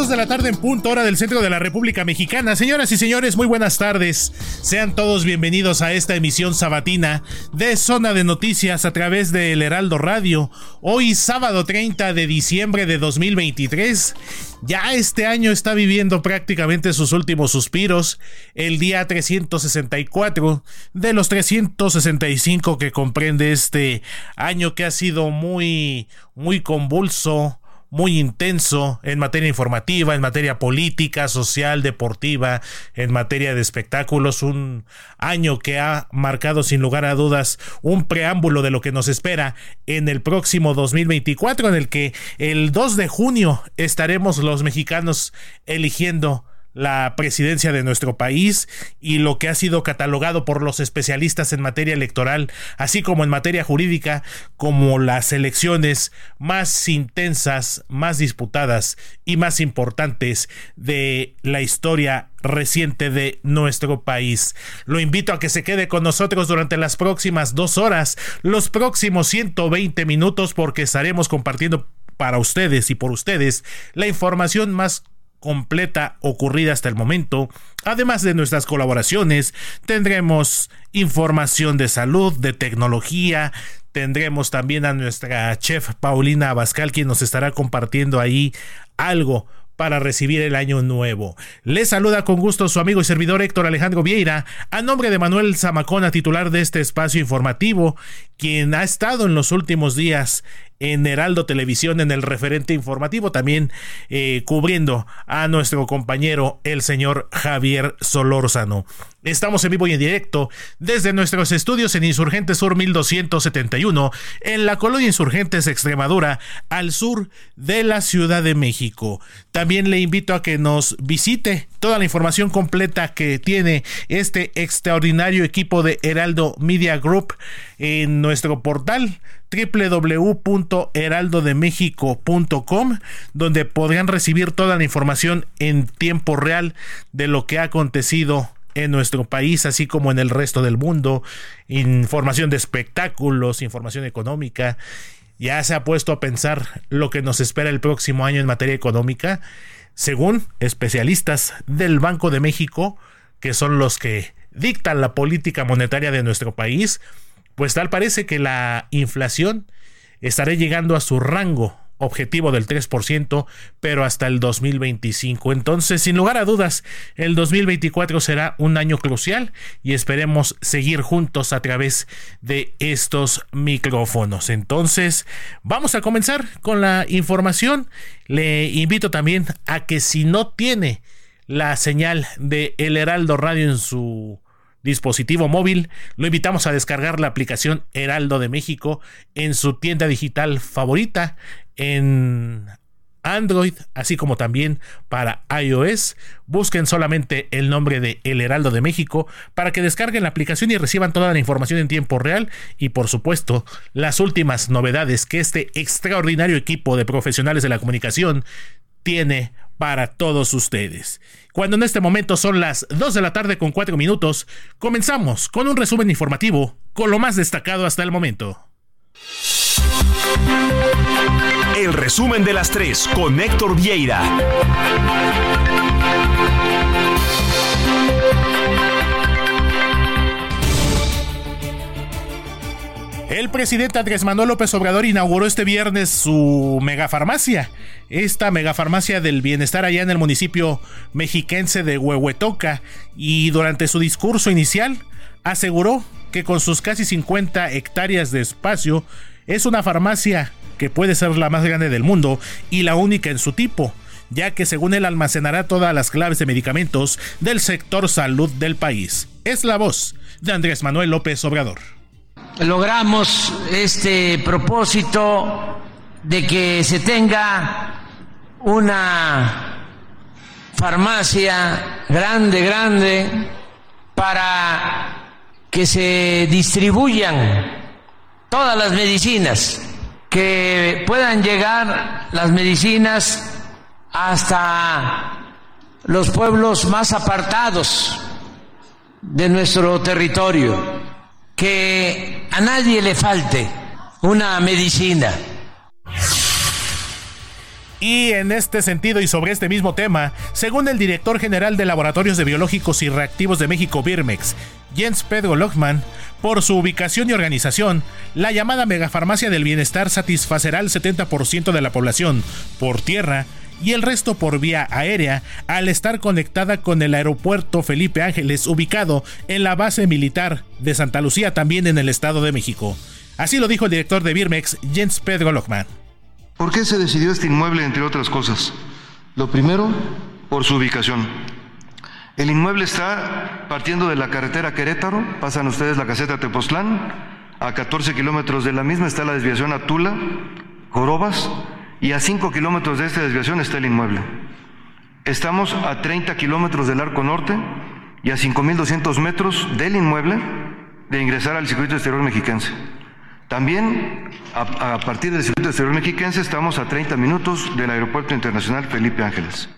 2 de la tarde en punto, hora del centro de la República Mexicana. Señoras y señores, muy buenas tardes. Sean todos bienvenidos a esta emisión sabatina de Zona de Noticias a través de El Heraldo Radio. Hoy, sábado 30 de diciembre de 2023. Ya este año está viviendo prácticamente sus últimos suspiros. El día 364 de los 365 que comprende este año que ha sido muy, muy convulso muy intenso en materia informativa, en materia política, social, deportiva, en materia de espectáculos, un año que ha marcado sin lugar a dudas un preámbulo de lo que nos espera en el próximo 2024, en el que el 2 de junio estaremos los mexicanos eligiendo la presidencia de nuestro país y lo que ha sido catalogado por los especialistas en materia electoral, así como en materia jurídica, como las elecciones más intensas, más disputadas y más importantes de la historia reciente de nuestro país. Lo invito a que se quede con nosotros durante las próximas dos horas, los próximos 120 minutos, porque estaremos compartiendo para ustedes y por ustedes la información más completa ocurrida hasta el momento. Además de nuestras colaboraciones, tendremos información de salud, de tecnología, tendremos también a nuestra chef Paulina Abascal quien nos estará compartiendo ahí algo para recibir el año nuevo. Les saluda con gusto su amigo y servidor Héctor Alejandro Vieira, a nombre de Manuel Zamacona, titular de este espacio informativo, quien ha estado en los últimos días en Heraldo Televisión en el referente informativo, también eh, cubriendo a nuestro compañero el señor Javier Solórzano. Estamos en vivo y en directo desde nuestros estudios en Insurgentes Sur 1271, en la colonia Insurgentes Extremadura, al sur de la Ciudad de México. También le invito a que nos visite toda la información completa que tiene este extraordinario equipo de Heraldo Media Group en nuestro portal www.heraldodemexico.com donde podrán recibir toda la información en tiempo real de lo que ha acontecido en nuestro país, así como en el resto del mundo, información de espectáculos, información económica. Ya se ha puesto a pensar lo que nos espera el próximo año en materia económica, según especialistas del Banco de México, que son los que dictan la política monetaria de nuestro país pues tal parece que la inflación estará llegando a su rango objetivo del 3%, pero hasta el 2025. Entonces, sin lugar a dudas, el 2024 será un año crucial y esperemos seguir juntos a través de estos micrófonos. Entonces, vamos a comenzar con la información. Le invito también a que si no tiene la señal de El Heraldo Radio en su dispositivo móvil, lo invitamos a descargar la aplicación Heraldo de México en su tienda digital favorita en Android, así como también para iOS. Busquen solamente el nombre de El Heraldo de México para que descarguen la aplicación y reciban toda la información en tiempo real y por supuesto las últimas novedades que este extraordinario equipo de profesionales de la comunicación tiene para todos ustedes. Cuando en este momento son las 2 de la tarde con 4 minutos, comenzamos con un resumen informativo con lo más destacado hasta el momento. El resumen de las 3 con Héctor Vieira. El presidente Andrés Manuel López Obrador inauguró este viernes su megafarmacia, esta megafarmacia del bienestar allá en el municipio mexiquense de Huehuetoca, y durante su discurso inicial aseguró que con sus casi 50 hectáreas de espacio es una farmacia que puede ser la más grande del mundo y la única en su tipo, ya que según él almacenará todas las claves de medicamentos del sector salud del país. Es la voz de Andrés Manuel López Obrador logramos este propósito de que se tenga una farmacia grande, grande, para que se distribuyan todas las medicinas, que puedan llegar las medicinas hasta los pueblos más apartados de nuestro territorio que a nadie le falte una medicina. Y en este sentido y sobre este mismo tema, según el director general de Laboratorios de Biológicos y Reactivos de México, Birmex, Jens Pedro Lochman, por su ubicación y organización, la llamada megafarmacia del bienestar satisfacerá al 70% de la población por tierra y el resto por vía aérea al estar conectada con el aeropuerto Felipe Ángeles ubicado en la base militar de Santa Lucía también en el Estado de México. Así lo dijo el director de Birmex, Jens Pedro Lochman. ¿Por qué se decidió este inmueble, entre otras cosas? Lo primero, por su ubicación. El inmueble está partiendo de la carretera Querétaro, pasan ustedes la caseta Tepoztlán, a 14 kilómetros de la misma está la desviación a Tula, Jorobas, y a 5 kilómetros de esta desviación está el inmueble. Estamos a 30 kilómetros del arco norte y a 5.200 metros del inmueble de ingresar al circuito exterior mexiquense. También a, partir del circuito exterior mexiquense estamos a 30 minutos del Aeropuerto Internacional Felipe Ángeles.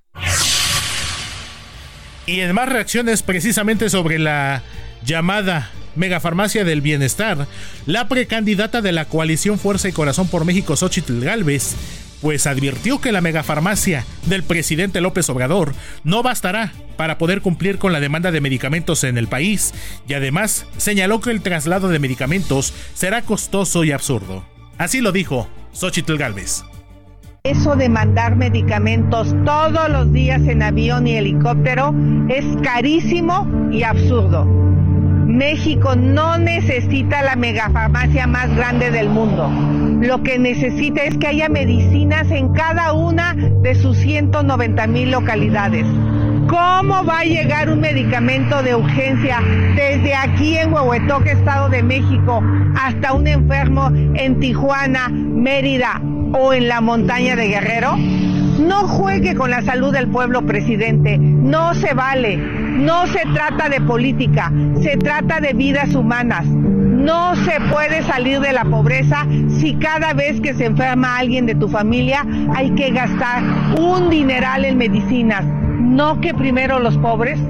Y en más reacciones precisamente sobre la llamada Megafarmacia del Bienestar, la precandidata de la coalición Fuerza y Corazón por México, Xochitl Galvez, pues advirtió que la megafarmacia del presidente López Obrador no bastará para poder cumplir con la demanda de medicamentos en el país y además señaló que el traslado de medicamentos será costoso y absurdo. Así lo dijo Xochitl Galvez. Eso de mandar medicamentos todos los días en avión y helicóptero es carísimo y absurdo. México no necesita la megafarmacia más grande del mundo. Lo que necesita es que haya medicinas en cada una de sus 190 mil localidades. ¿Cómo va a llegar un medicamento de urgencia desde aquí en Huehuetoque, Estado de México, hasta un enfermo en Tijuana, Mérida o en la montaña de Guerrero? No juegue con la salud del pueblo, presidente. No se vale. No se trata de política. Se trata de vidas humanas. No se puede salir de la pobreza si cada vez que se enferma alguien de tu familia hay que gastar un dineral en medicinas. No que primero los pobres.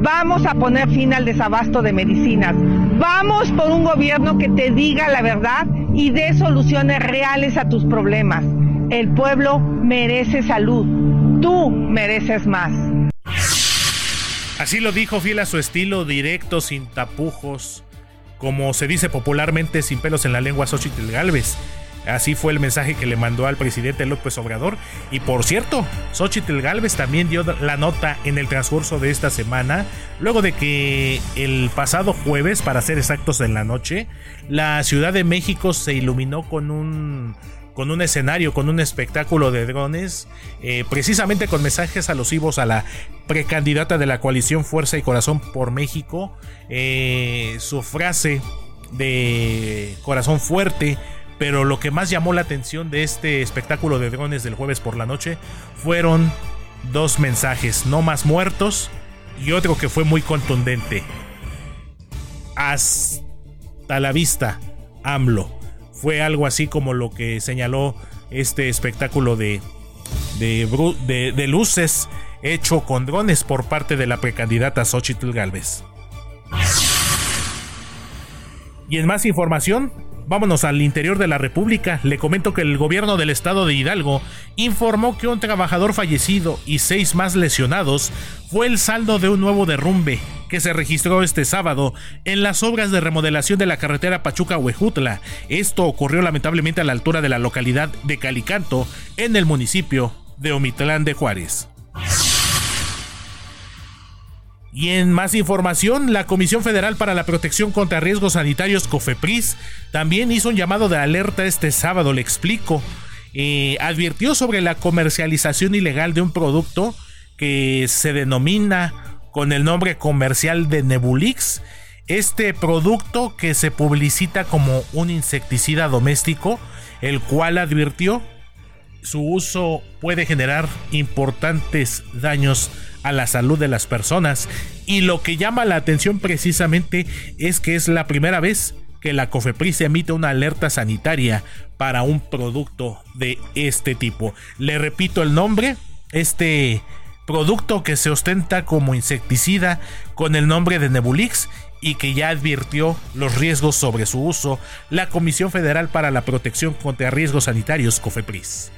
Vamos a poner fin al desabasto de medicinas. Vamos por un gobierno que te diga la verdad y dé soluciones reales a tus problemas. El pueblo merece salud. Tú mereces más. Así lo dijo fiel a su estilo, directo, sin tapujos, como se dice popularmente, sin pelos en la lengua Xochitl Galvez. Así fue el mensaje que le mandó al presidente López Obrador. Y por cierto, Xochitl Galvez también dio la nota en el transcurso de esta semana, luego de que el pasado jueves, para ser exactos en la noche, la Ciudad de México se iluminó con un con un escenario, con un espectáculo de drones, eh, precisamente con mensajes alusivos a la precandidata de la coalición Fuerza y Corazón por México. Eh, su frase de corazón fuerte, pero lo que más llamó la atención de este espectáculo de drones del jueves por la noche fueron dos mensajes, no más muertos y otro que fue muy contundente. Hasta la vista, AMLO fue algo así como lo que señaló este espectáculo de, de, luces hecho con drones por parte de la precandidata Xochitl Galvez. Y en más información, Vámonos al interior de la República. Le comento que el gobierno del estado de Hidalgo informó que un trabajador fallecido y seis más lesionados fue el saldo de un nuevo derrumbe que se registró este sábado en las obras de remodelación de la carretera Pachuca-Huejutla. Esto ocurrió lamentablemente a la altura de la localidad de Calicanto, en el municipio de Omitlán de Juárez. Y en más información, la Comisión Federal para la Protección contra Riesgos Sanitarios, COFEPRIS, también hizo un llamado de alerta este sábado, le explico. Eh, advirtió sobre la comercialización ilegal de un producto que se denomina con el nombre comercial de Nebulix. Este producto que se publicita como un insecticida doméstico, el cual advirtió su uso puede generar importantes daños a la salud de las personas y lo que llama la atención precisamente es que es la primera vez que la COFEPRIS emite una alerta sanitaria para un producto de este tipo. Le repito el nombre, este producto que se ostenta como insecticida con el nombre de Nebulix y que ya advirtió los riesgos sobre su uso la Comisión Federal para la Protección contra Riesgos Sanitarios, COFEPRIS.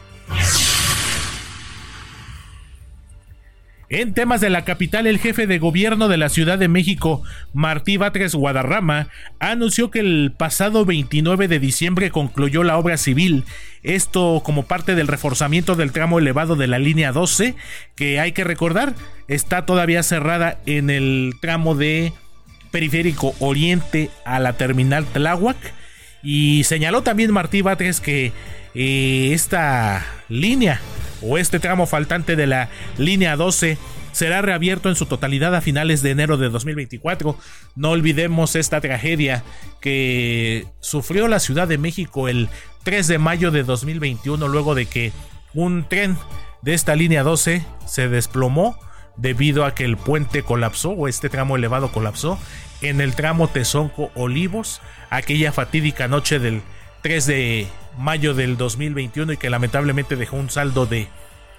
En temas de la capital, el jefe de gobierno de la Ciudad de México, Martí Batres Guadarrama, anunció que el pasado 29 de diciembre concluyó la obra civil. Esto como parte del reforzamiento del tramo elevado de la línea 12, que hay que recordar, está todavía cerrada en el tramo de Periférico Oriente a la terminal Tláhuac. Y señaló también Martí Batres que eh, esta línea o este tramo faltante de la línea 12 será reabierto en su totalidad a finales de enero de 2024. No olvidemos esta tragedia que sufrió la Ciudad de México el 3 de mayo de 2021 luego de que un tren de esta línea 12 se desplomó debido a que el puente colapsó o este tramo elevado colapsó en el tramo Tezonco Olivos aquella fatídica noche del 3 de mayo del 2021 y que lamentablemente dejó un saldo de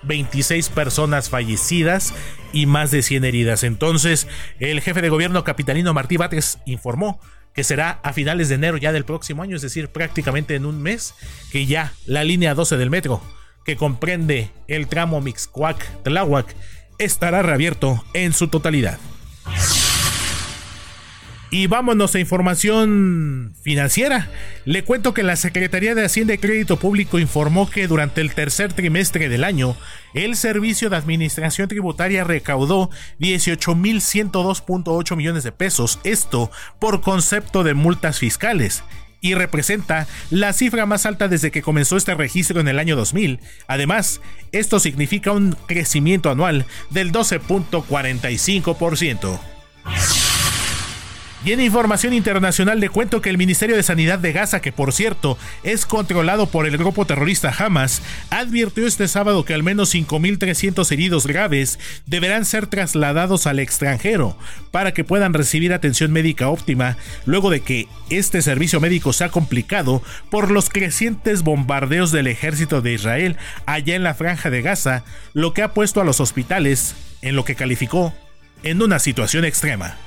26 personas fallecidas y más de 100 heridas. Entonces, el jefe de gobierno capitalino Martí Batres informó que será a finales de enero ya del próximo año, es decir, prácticamente en un mes, que ya la línea 12 del metro, que comprende el tramo Mixcoac-Tláhuac, estará reabierto en su totalidad. Y vámonos a información financiera. Le cuento que la Secretaría de Hacienda y Crédito Público informó que durante el tercer trimestre del año, el Servicio de Administración Tributaria recaudó 18.102.8 millones de pesos, esto por concepto de multas fiscales y representa la cifra más alta desde que comenzó este registro en el año 2000. Además, esto significa un crecimiento anual del 12.45%. Y en información internacional le cuento que el Ministerio de Sanidad de Gaza, que por cierto es controlado por el grupo terrorista Hamas, advirtió este sábado que al menos 5.300 heridos graves deberán ser trasladados al extranjero para que puedan recibir atención médica óptima luego de que este servicio médico se ha complicado por los crecientes bombardeos del ejército de Israel allá en la franja de Gaza, lo que ha puesto a los hospitales en lo que calificó en una situación extrema.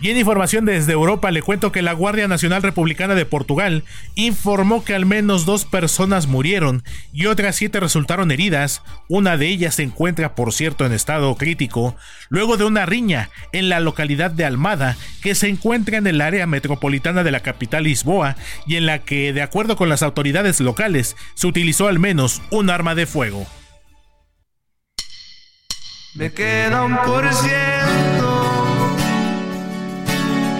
Y en información desde Europa le cuento que la Guardia Nacional Republicana de Portugal informó que al menos dos personas murieron y otras siete resultaron heridas. Una de ellas se encuentra, por cierto, en estado crítico, luego de una riña en la localidad de Almada, que se encuentra en el área metropolitana de la capital Lisboa y en la que, de acuerdo con las autoridades locales, se utilizó al menos un arma de fuego. Me queda por ciento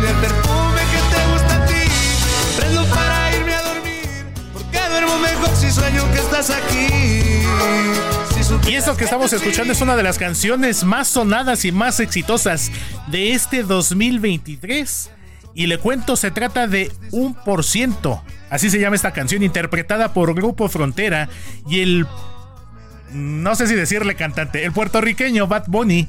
y tener perfume que te gusta a ti. Prendo para irme a dormir, porque duermo mejor si sueño que estás aquí. y eso que estamos escuchando es una de las canciones más sonadas y más exitosas de este 2023 Y le cuento, se trata de un por ciento. Así se llama esta canción, interpretada por Grupo Frontera y el. No sé si decirle cantante, el puertorriqueño Bad Bunny.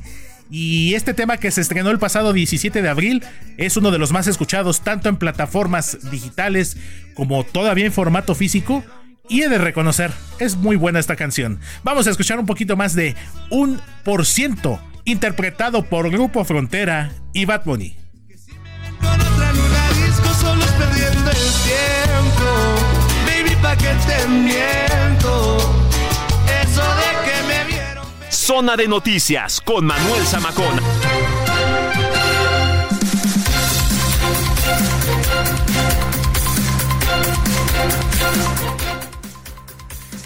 Y este tema que se estrenó el pasado 17 de abril es uno de los más escuchados tanto en plataformas digitales como todavía en formato físico. Y he de reconocer, es muy buena esta canción. Vamos a escuchar un poquito más de un por ciento, interpretado por Grupo Frontera y Bad Bunny. Zona de noticias con Manuel Zamacón.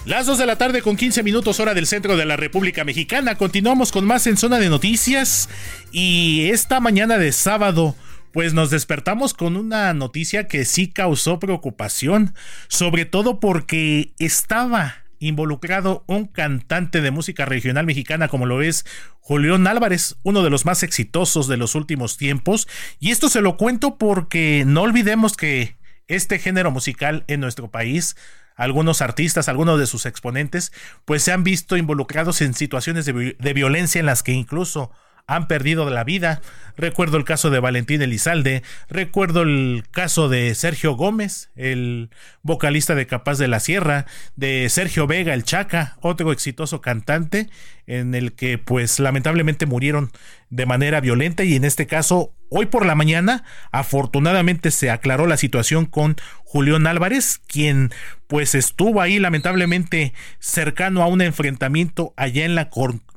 Las 2 de la tarde con 15 minutos hora del centro de la República Mexicana. Continuamos con más en zona de noticias y esta mañana de sábado pues nos despertamos con una noticia que sí causó preocupación, sobre todo porque estaba involucrado un cantante de música regional mexicana como lo es Julián Álvarez, uno de los más exitosos de los últimos tiempos. Y esto se lo cuento porque no olvidemos que este género musical en nuestro país algunos artistas, algunos de sus exponentes, pues se han visto involucrados en situaciones de, de, violencia en las que incluso han perdido la vida. Recuerdo el caso de Valentín Elizalde, recuerdo el caso de Sergio Gómez, el vocalista de Capaz de la Sierra, de Sergio Vega, el Chaca, otro exitoso cantante, en el que pues lamentablemente murieron de manera violenta y en este caso hoy por la mañana afortunadamente se aclaró la situación con Julián Álvarez, quien pues estuvo ahí lamentablemente cercano a un enfrentamiento allá en la,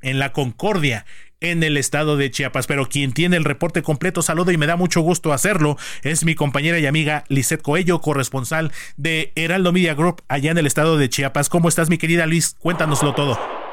en la Concordia en el estado de Chiapas. Pero quien tiene el reporte completo, saludo y me da mucho gusto hacerlo, es mi compañera y amiga Lisette Coello, corresponsal de Heraldo Media Group allá en el estado de Chiapas. ¿Cómo estás, mi querida Liz? Cuéntanoslo todo.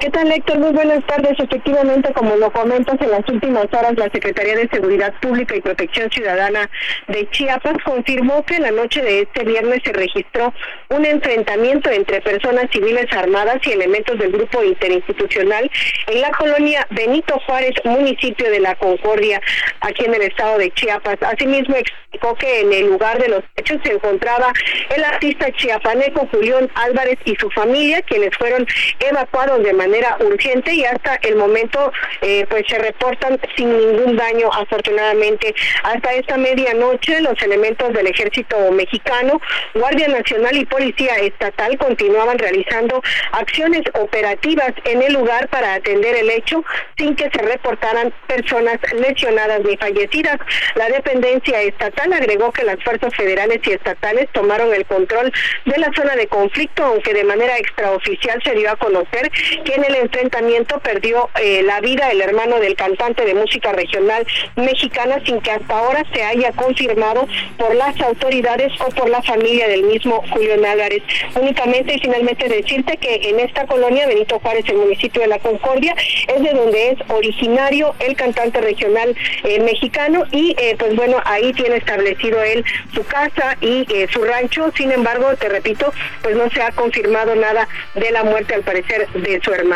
¿Qué tal, Héctor? Muy buenas tardes. Efectivamente, como lo comentas, en las últimas horas la Secretaría de Seguridad Pública y Protección Ciudadana de Chiapas confirmó que la noche de este viernes se registró un enfrentamiento entre personas civiles armadas y elementos del grupo interinstitucional en la colonia Benito Juárez, municipio de La Concordia, aquí en el estado de Chiapas. Asimismo, explicó que en el lugar de los hechos se encontraba el artista chiapaneco Julián Álvarez y su familia, quienes fueron evacuados de manera manera urgente y hasta el momento eh, pues se reportan sin ningún daño afortunadamente. Hasta esta medianoche los elementos del ejército mexicano, Guardia Nacional y Policía Estatal continuaban realizando acciones operativas en el lugar para atender el hecho sin que se reportaran personas lesionadas ni fallecidas. La dependencia estatal agregó que las fuerzas federales y estatales tomaron el control de la zona de conflicto, aunque de manera extraoficial se dio a conocer que en el enfrentamiento perdió eh, la vida el hermano del cantante de música regional mexicana sin que hasta ahora se haya confirmado por las autoridades o por la familia del mismo Julio Álvarez. Únicamente y finalmente decirte que en esta colonia, Benito Juárez, el municipio de La Concordia, es de donde es originario el cantante regional eh, mexicano y eh, pues bueno, ahí tiene establecido él su casa y su rancho. Sin embargo, te repito, pues no se ha confirmado nada de la muerte al parecer de su hermano.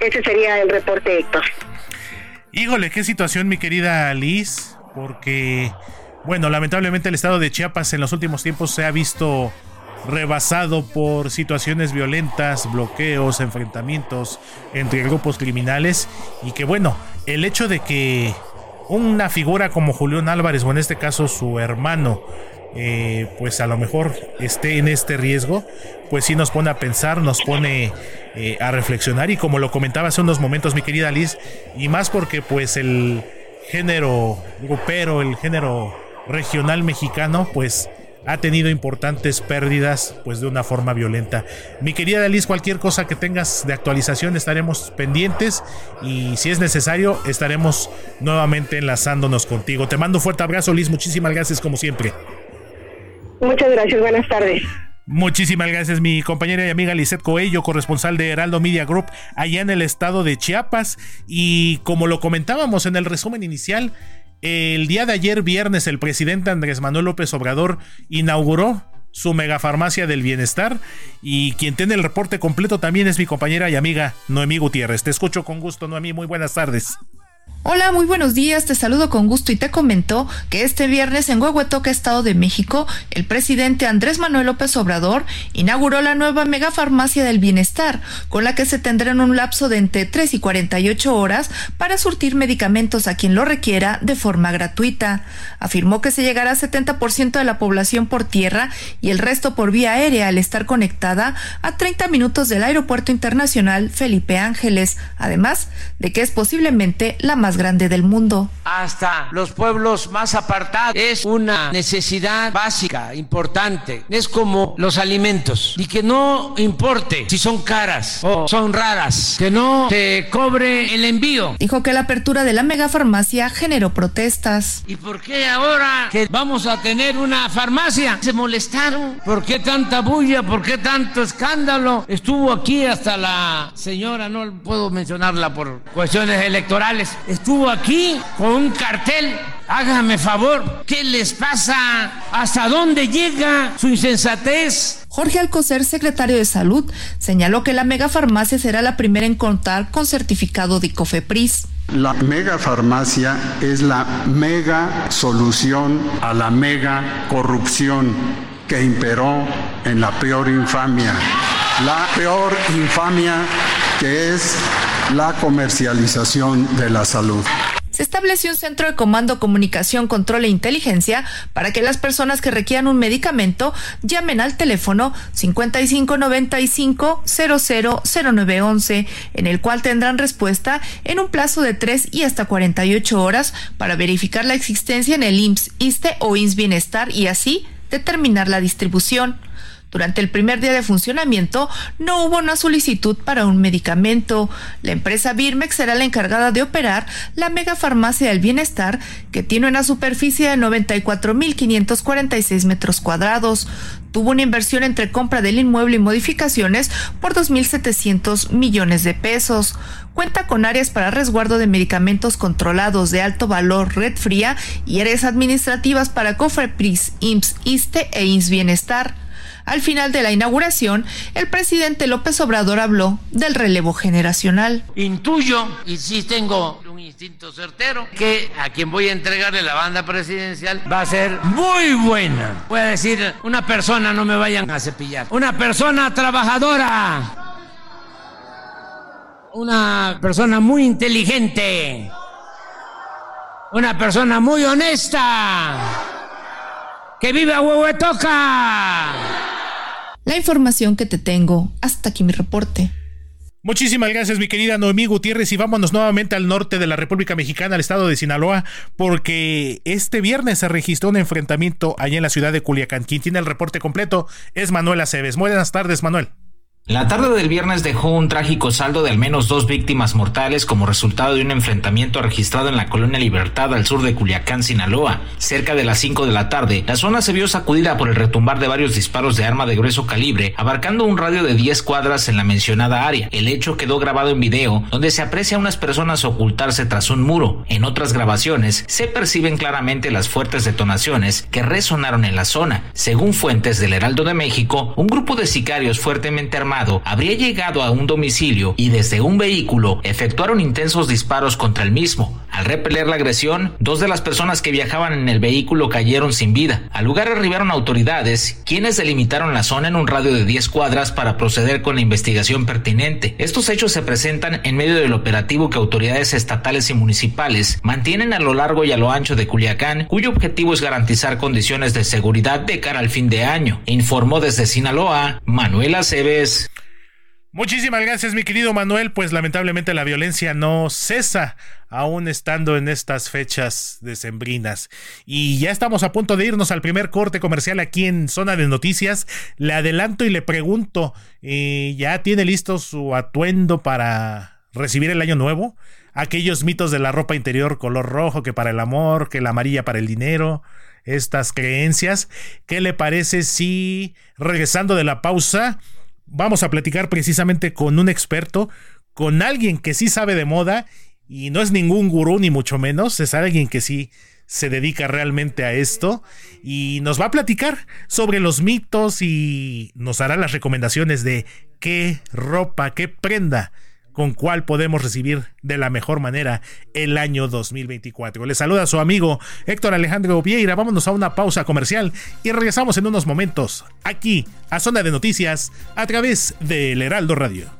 Ese sería el reporte, Héctor. Híjole, qué situación, mi querida Liz, porque, bueno, lamentablemente el estado de Chiapas en los últimos tiempos se ha visto rebasado por situaciones violentas, bloqueos, enfrentamientos entre grupos criminales y que bueno, el hecho de que una figura como Julián Álvarez o en este caso su hermano eh, pues a lo mejor esté en este riesgo, pues sí nos pone a pensar, nos pone eh, a reflexionar y como lo comentaba hace unos momentos mi querida Liz, y más porque pues el género grupero, el género regional mexicano, pues ha tenido importantes pérdidas pues de una forma violenta. Mi querida Liz, cualquier cosa que tengas de actualización estaremos pendientes y si es necesario estaremos nuevamente enlazándonos contigo. Te mando un fuerte abrazo Liz, muchísimas gracias como siempre. Muchas gracias, buenas tardes. Muchísimas gracias, mi compañera y amiga Lisette Coello, corresponsal de Heraldo Media Group, allá en el estado de Chiapas. Y como lo comentábamos en el resumen inicial, el día de ayer, viernes, el presidente Andrés Manuel López Obrador inauguró su megafarmacia del bienestar. Y quien tiene el reporte completo también es mi compañera y amiga Noemí Gutiérrez. Te escucho con gusto, Noemí. Muy buenas tardes. Hola, muy buenos días, te saludo con gusto y te comento que este viernes en Huehuetoca, Estado de México, el presidente Andrés Manuel López Obrador inauguró la nueva megafarmacia del bienestar, con la que se tendrán un lapso de entre 3 y 48 horas para surtir medicamentos a quien lo requiera de forma gratuita. Afirmó que se llegará a 70% de la población por tierra y el resto por vía aérea al estar conectada a 30 minutos del Aeropuerto Internacional Felipe Ángeles, además de que es posiblemente la más grande del mundo. Hasta los pueblos más apartados es una necesidad básica, importante. Es como los alimentos. Y que no importe si son caras o son raras, que no te cobre el envío. Dijo que la apertura de la megafarmacia generó protestas. ¿Y por qué ahora que vamos a tener una farmacia? Se molestaron. ¿Por qué tanta bulla? ¿Por qué tanto escándalo? Estuvo aquí hasta la señora, no puedo mencionarla por cuestiones electorales estuvo aquí con un cartel. Hágame favor, ¿qué les pasa? ¿Hasta dónde llega su insensatez? Jorge Alcocer, secretario de Salud, señaló que la megafarmacia será la primera en contar con certificado de COFEPRIS. La megafarmacia es la mega solución a la mega corrupción que imperó en la peor infamia. La peor infamia que es la comercialización de la salud. Se estableció un centro de comando, comunicación, control e inteligencia para que las personas que requieran un medicamento llamen al teléfono 5595 000911, en el cual tendrán respuesta en un plazo de 3 y hasta 48 horas para verificar la existencia en el IMSS, ISTE o INS Bienestar y así determinar la distribución. Durante el primer día de funcionamiento no hubo una solicitud para un medicamento. La empresa Birmex será la encargada de operar la mega farmacia del bienestar que tiene una superficie de 94.546 metros cuadrados. Tuvo una inversión entre compra del inmueble y modificaciones por 2.700 millones de pesos. Cuenta con áreas para resguardo de medicamentos controlados de alto valor, red fría y áreas administrativas para Cofrepris, IMSS, ISTE e INS Bienestar. Al final de la inauguración, el presidente López Obrador habló del relevo generacional. Intuyo, y sí tengo un instinto certero, que a quien voy a entregarle la banda presidencial va a ser muy buena. Voy a decir, una persona, no me vayan a cepillar, una persona trabajadora, una persona muy inteligente, una persona muy honesta, que vive a Huehuetoca la información que te tengo. Hasta aquí mi reporte. Muchísimas gracias, mi querida Noemí Gutiérrez, y vámonos nuevamente al norte de la República Mexicana, al estado de Sinaloa, porque este viernes se registró un enfrentamiento allá en la ciudad de Culiacán. Quien tiene el reporte completo es Manuel Aceves. Buenas tardes, Manuel. La tarde del viernes dejó un trágico saldo de al menos dos víctimas mortales como resultado de un enfrentamiento registrado en la colonia Libertad al sur de Culiacán, Sinaloa. Cerca de las 5 de la tarde, la zona se vio sacudida por el retumbar de varios disparos de arma de grueso calibre, abarcando un radio de 10 cuadras en la mencionada área. El hecho quedó grabado en video, donde se aprecia a unas personas ocultarse tras un muro. En otras grabaciones, se perciben claramente las fuertes detonaciones que resonaron en la zona. Según fuentes del Heraldo de México, un grupo de sicarios fuertemente armados habría llegado a un domicilio y desde un vehículo efectuaron intensos disparos contra el mismo. Al repeler la agresión, dos de las personas que viajaban en el vehículo cayeron sin vida. Al lugar arribaron autoridades, quienes delimitaron la zona en un radio de 10 cuadras para proceder con la investigación pertinente. Estos hechos se presentan en medio del operativo que autoridades estatales y municipales mantienen a lo largo y a lo ancho de Culiacán, cuyo objetivo es garantizar condiciones de seguridad de cara al fin de año. Informó desde Sinaloa Manuel Aceves. Muchísimas gracias, mi querido Manuel. Pues lamentablemente la violencia no cesa, aún estando en estas fechas decembrinas. Y ya estamos a punto de irnos al primer corte comercial aquí en Zona de Noticias. Le adelanto y le pregunto, eh, ¿ya tiene listo su atuendo para recibir el año nuevo? Aquellos mitos de la ropa interior color rojo, que para el amor, que la amarilla para el dinero, estas creencias. ¿Qué le parece si, regresando de la pausa, vamos a platicar precisamente con un experto, con alguien que sí sabe de moda y no es ningún gurú ni mucho menos, es alguien que sí se dedica realmente a esto y nos va a platicar sobre los mitos y nos hará las recomendaciones de qué ropa, qué prenda con cuál podemos recibir de la mejor manera el año 2024. Le saluda su amigo Héctor Alejandro Vieira. Vámonos a una pausa comercial y regresamos en unos momentos aquí a Zona de Noticias a través del Heraldo Radio.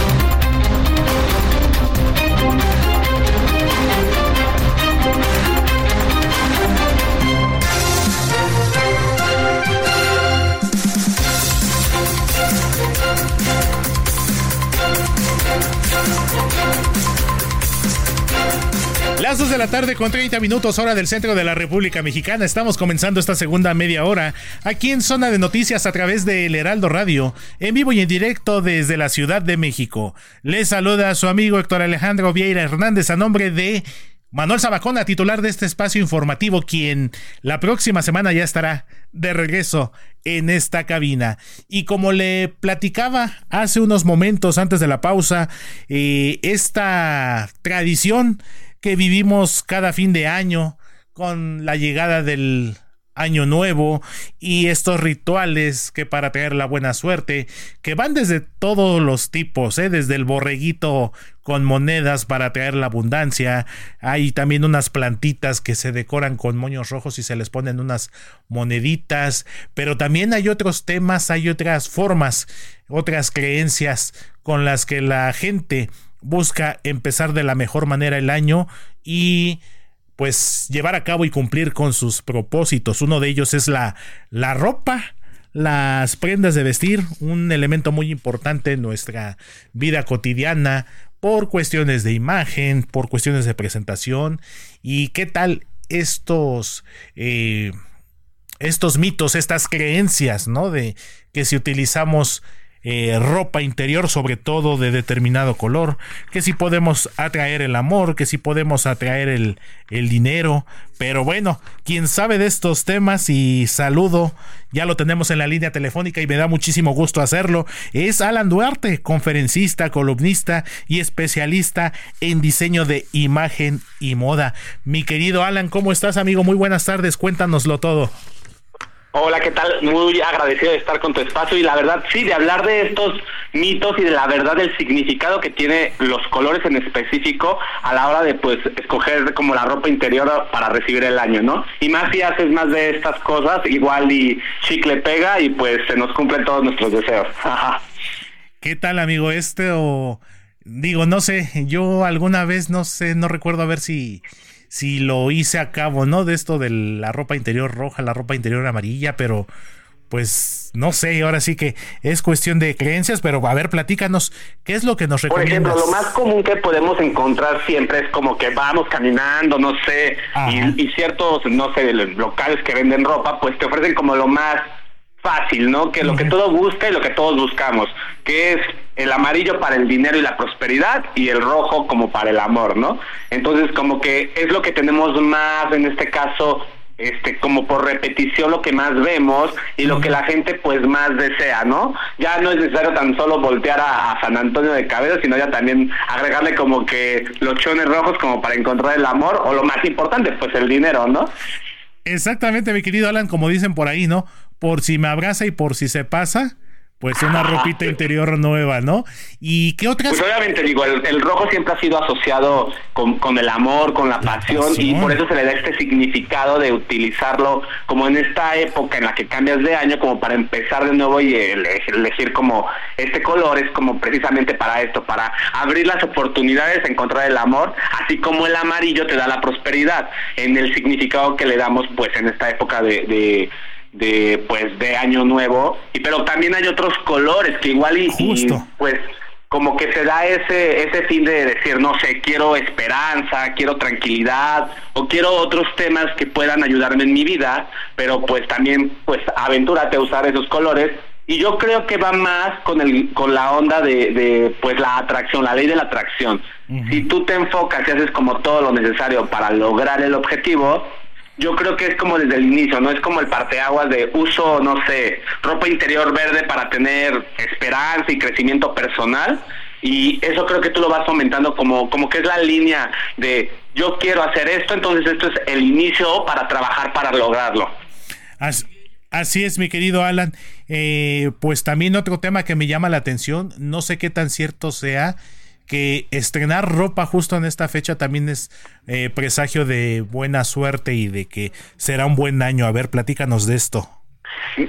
Las 2 de la tarde con 30 minutos hora del centro de la República Mexicana. Estamos comenzando esta segunda media hora aquí en Zona de Noticias a través del Heraldo Radio, en vivo y en directo desde la Ciudad de México. Les saluda a su amigo Héctor Alejandro Vieira Hernández a nombre de Manuel Sabacona, titular de este espacio informativo, quien la próxima semana ya estará de regreso en esta cabina. Y como le platicaba hace unos momentos antes de la pausa, eh, esta tradición que vivimos cada fin de año con la llegada del año nuevo y estos rituales que para traer la buena suerte que van desde todos los tipos ¿eh? desde el borreguito con monedas para traer la abundancia hay también unas plantitas que se decoran con moños rojos y se les ponen unas moneditas pero también hay otros temas hay otras formas otras creencias con las que la gente busca empezar de la mejor manera el año y pues llevar a cabo y cumplir con sus propósitos. Uno de ellos es la, la ropa, las prendas de vestir, un elemento muy importante en nuestra vida cotidiana por cuestiones de imagen, por cuestiones de presentación y qué tal estos... Eh, estos mitos, estas creencias, ¿no? De que si utilizamos eh, ropa interior, sobre todo de determinado color, que si podemos atraer el amor, que si podemos atraer el, el dinero, pero bueno, quien sabe de estos temas y saludo, ya lo tenemos en la línea telefónica y me da muchísimo gusto hacerlo, es Alan Duarte, conferencista, columnista y especialista en diseño de imagen y moda. Mi querido Alan, ¿cómo estás amigo? Muy buenas tardes, cuéntanoslo todo. Hola, ¿qué tal? Muy agradecido de estar con tu espacio y la verdad, sí, de hablar de estos mitos y de la verdad del significado que tiene los colores en específico a la hora de pues escoger como la ropa interior para recibir el año, ¿no? Y más si haces más de estas cosas, igual y chicle pega y pues se nos cumplen todos nuestros deseos. ¿Qué tal, amigo? Este o digo, no sé, yo alguna vez no sé, no recuerdo a ver si si lo hice a cabo, ¿no? De esto de la ropa interior roja, la ropa interior amarilla, pero pues no sé, ahora sí que es cuestión de creencias, pero a ver, platícanos, ¿qué es lo que nos recomiendas? Por ejemplo, lo más común que podemos encontrar siempre es como que vamos caminando, no sé, y, y, ciertos, no sé, locales que venden ropa, pues te ofrecen como lo más fácil, ¿no? Que lo que todo busca y lo que todos buscamos, que es el amarillo para el dinero y la prosperidad y el rojo como para el amor, ¿no? Entonces como que es lo que tenemos más en este caso este como por repetición lo que más vemos y lo que la gente pues más desea, ¿no? Ya no es necesario tan solo voltear a, San Antonio de Cabeza, sino ya también agregarle como que los chones rojos como para encontrar el amor o lo más importante, pues el dinero, ¿no? Exactamente, mi querido Alan, como dicen por ahí, ¿no? Por si me abraza y por si se pasa, pues una ropita interior nueva, ¿no? ¿Y qué otras? Pues obviamente digo, el, rojo siempre ha sido asociado con, con el amor, con la, pasión, y por eso se le da este significado de utilizarlo como en esta época en la que cambias de año, como para empezar de nuevo y elegir como este color es como precisamente para esto, para abrir las oportunidades, encontrar el amor, así como el amarillo te da la prosperidad, en el significado que le damos pues en esta época de de pues de año nuevo y pero también hay otros colores que igual y, pues como que se da ese ese fin de decir no sé quiero esperanza quiero tranquilidad o quiero otros temas que puedan ayudarme en mi vida pero pues también pues aventúrate a usar esos colores. Y yo creo que va más con el con la onda de, de pues la atracción la ley de la atracción. Si tú te enfocas y haces como todo lo necesario para lograr el objetivo yo creo que es como desde el inicio, no es como el parteaguas de uso, no sé, ropa interior verde para tener esperanza y crecimiento personal. Y eso creo que tú lo vas fomentando como, como que es la línea de yo quiero hacer esto, entonces esto es el inicio para trabajar para lograrlo. Así, es, mi querido Alan. Eh, pues también otro tema que me llama la atención, no sé qué tan cierto sea, que estrenar ropa justo en esta fecha también es eh, presagio de buena suerte y de que será un buen año. A ver, platícanos de esto.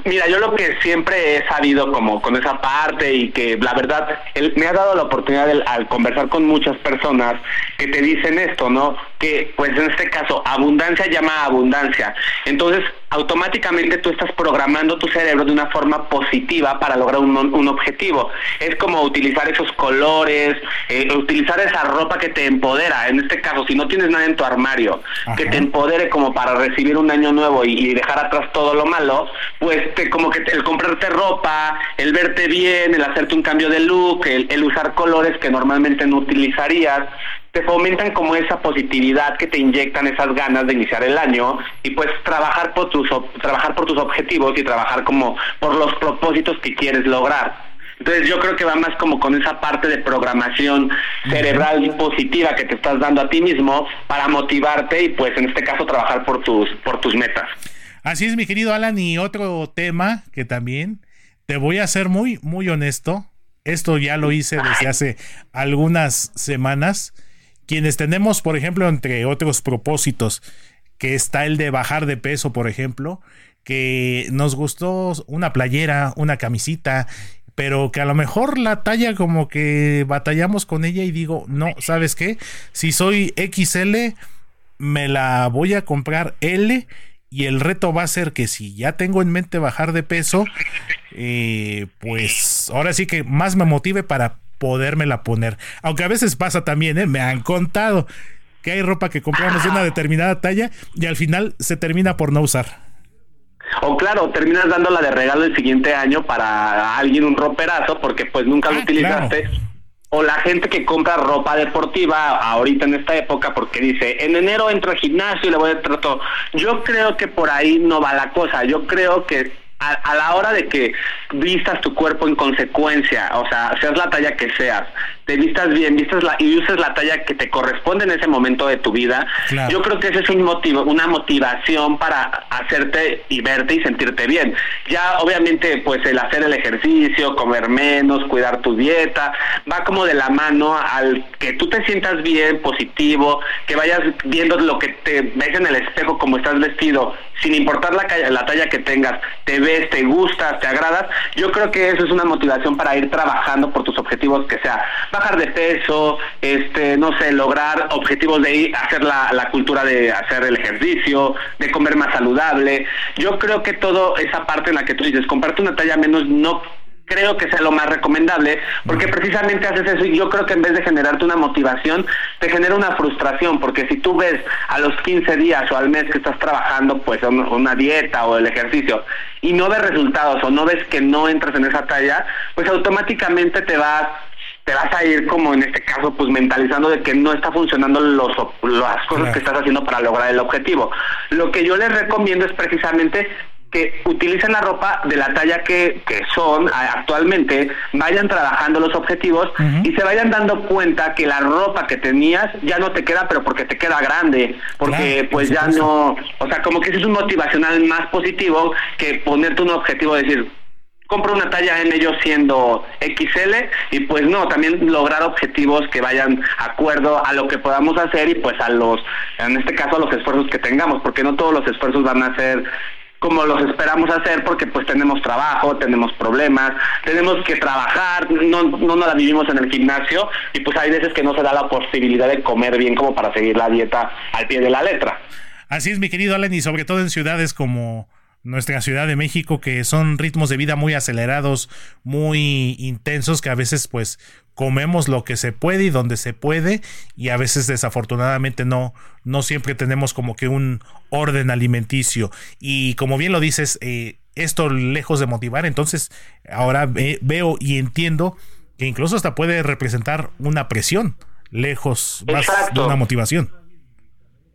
Mira, yo lo que siempre he sabido como con esa parte y que la verdad me ha dado la oportunidad al conversar con muchas personas que te dicen esto, ¿no? Que pues en este caso abundancia llama abundancia. Entonces automáticamente tú estás programando tu cerebro de una forma positiva para lograr un, objetivo. Es como utilizar esos colores, eh, utilizar esa ropa que te empodera. En este caso, si no tienes nada en tu armario que te empodere como para recibir un año nuevo y, dejar atrás todo lo malo, pues te, como que el comprarte ropa, el verte bien, el hacerte un cambio de look, el usar colores que normalmente no utilizarías, te fomentan como esa positividad que te inyectan esas ganas de iniciar el año y pues trabajar por tus trabajar por tus objetivos y trabajar como por los propósitos que quieres lograr. Entonces yo creo que va más como con esa parte de programación cerebral y positiva que te estás dando a ti mismo para motivarte y pues en este caso trabajar por tus por tus metas. Así es, mi querido Alan, y otro tema que también te voy a ser muy muy honesto. Esto ya lo hice desde hace algunas semanas quienes tenemos, por ejemplo, entre otros propósitos, que está el de bajar de peso, por ejemplo, que nos gustó una playera, una camisita, pero que a lo mejor la talla como que batallamos con ella y digo, no, ¿sabes qué? Si soy XL, me la voy a comprar L y el reto va a ser que si ya tengo en mente bajar de peso, eh, pues ahora sí que más me motive para podérmela poner. Aunque a veces pasa también, ¿eh? me han contado que hay ropa que compramos de una determinada talla y al final se termina por no usar. O claro, terminas dándola de regalo el siguiente año para alguien un roperazo porque pues nunca lo ah, utilizaste. O la gente que compra ropa deportiva ahorita en esta época porque dice, en enero entro al gimnasio y le voy a tratar Yo creo que por ahí no va la cosa. Yo creo que a, la hora de que vistas tu cuerpo en consecuencia, o sea, seas la talla que seas, te vistas bien, vistas la, y uses la talla que te corresponde en ese momento de tu vida, yo creo que ese es un motivo, una motivación para hacerte y verte y sentirte bien. Ya obviamente pues el hacer el ejercicio, comer menos, cuidar tu dieta, va como de la mano al que tú te sientas bien, positivo, que vayas viendo lo que te ves en el espejo como estás vestido, sin importar la, la talla que tengas, te ves, te gustas, te agradas, yo creo que eso es una motivación para ir trabajando por tus objetivos que sea bajar de peso, este, no sé, lograr objetivos de ir, hacer la, la cultura de hacer el ejercicio, de comer más saludable. Yo creo que toda esa parte en la que tú dices, comprarte una talla menos no creo que sea lo más recomendable, porque precisamente haces eso y yo creo que en vez de generarte una motivación, te genera una frustración, porque si tú ves a los 15 días o al mes que estás trabajando, pues una dieta o el ejercicio, y no ves resultados o no ves que no entras en esa talla, pues automáticamente te vas te vas a ir como en este caso pues mentalizando de que no está funcionando los las cosas que estás haciendo para lograr el objetivo. Lo que yo les recomiendo es precisamente que utilicen la ropa de la talla que, que son actualmente, vayan trabajando los objetivos y se vayan dando cuenta que la ropa que tenías ya no te queda, pero porque te queda grande, porque pues ya no, o sea, como que ese es un motivacional más positivo que ponerte un objetivo de decir, compro una talla en ellos siendo XL y pues no, también lograr objetivos que vayan acuerdo a lo que podamos hacer y pues a los, en este caso a los esfuerzos que tengamos, porque no todos los esfuerzos van a ser como los esperamos hacer porque pues tenemos trabajo, tenemos problemas, tenemos que trabajar, no, no nos la vivimos en el gimnasio y pues hay veces que no se da la posibilidad de comer bien como para seguir la dieta al pie de la letra. Así es, mi querido Alan, y sobre todo en ciudades como nuestra Ciudad de México, que son ritmos de vida muy acelerados, muy intensos, que a veces pues comemos lo que se puede y donde se puede, y a veces desafortunadamente no, no siempre tenemos como que un orden alimenticio. Y como bien lo dices, eh, esto lejos de motivar, entonces ahora veo y entiendo que incluso hasta puede representar una presión, lejos más de una motivación.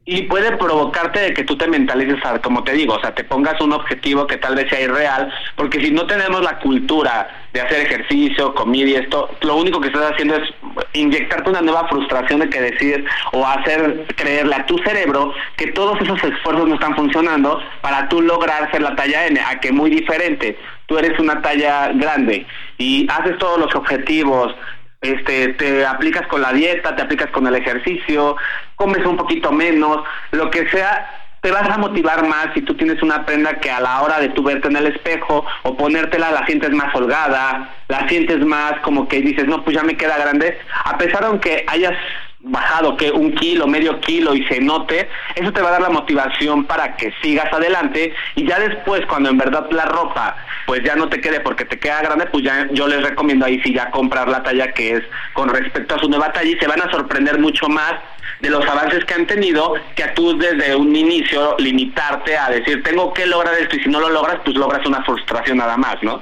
Y puede provocarte de que tú te mentalices, como te digo, o sea, te pongas un objetivo que tal vez sea irreal, porque si no tenemos la cultura de hacer ejercicio, comida y esto, lo único que estás haciendo es inyectarte una nueva frustración de que decides o hacer creerle a tu cerebro que todos esos esfuerzos no están funcionando para tú lograr ser la talla N, a que muy diferente. Tú eres una talla grande y haces todos los objetivos, este, te aplicas con la dieta, te aplicas con el ejercicio, comes un poquito menos, lo que sea, te vas a motivar más si tú tienes una prenda que a la hora de tu verte en el espejo o ponértela la sientes más holgada, la sientes más como que dices, no, pues ya me queda grande, a pesar aunque hayas bajado que un kilo, medio kilo y se note, eso te va a dar la motivación para que sigas adelante y ya después cuando en verdad la ropa pues ya no te quede porque te queda grande, pues ya yo les recomiendo ahí sí ya comprar la talla que es con respecto a su nueva talla y se van a sorprender mucho más de los avances que han tenido que a tú desde un inicio limitarte a decir tengo que lograr esto y si no lo logras pues logras una frustración nada más, ¿no?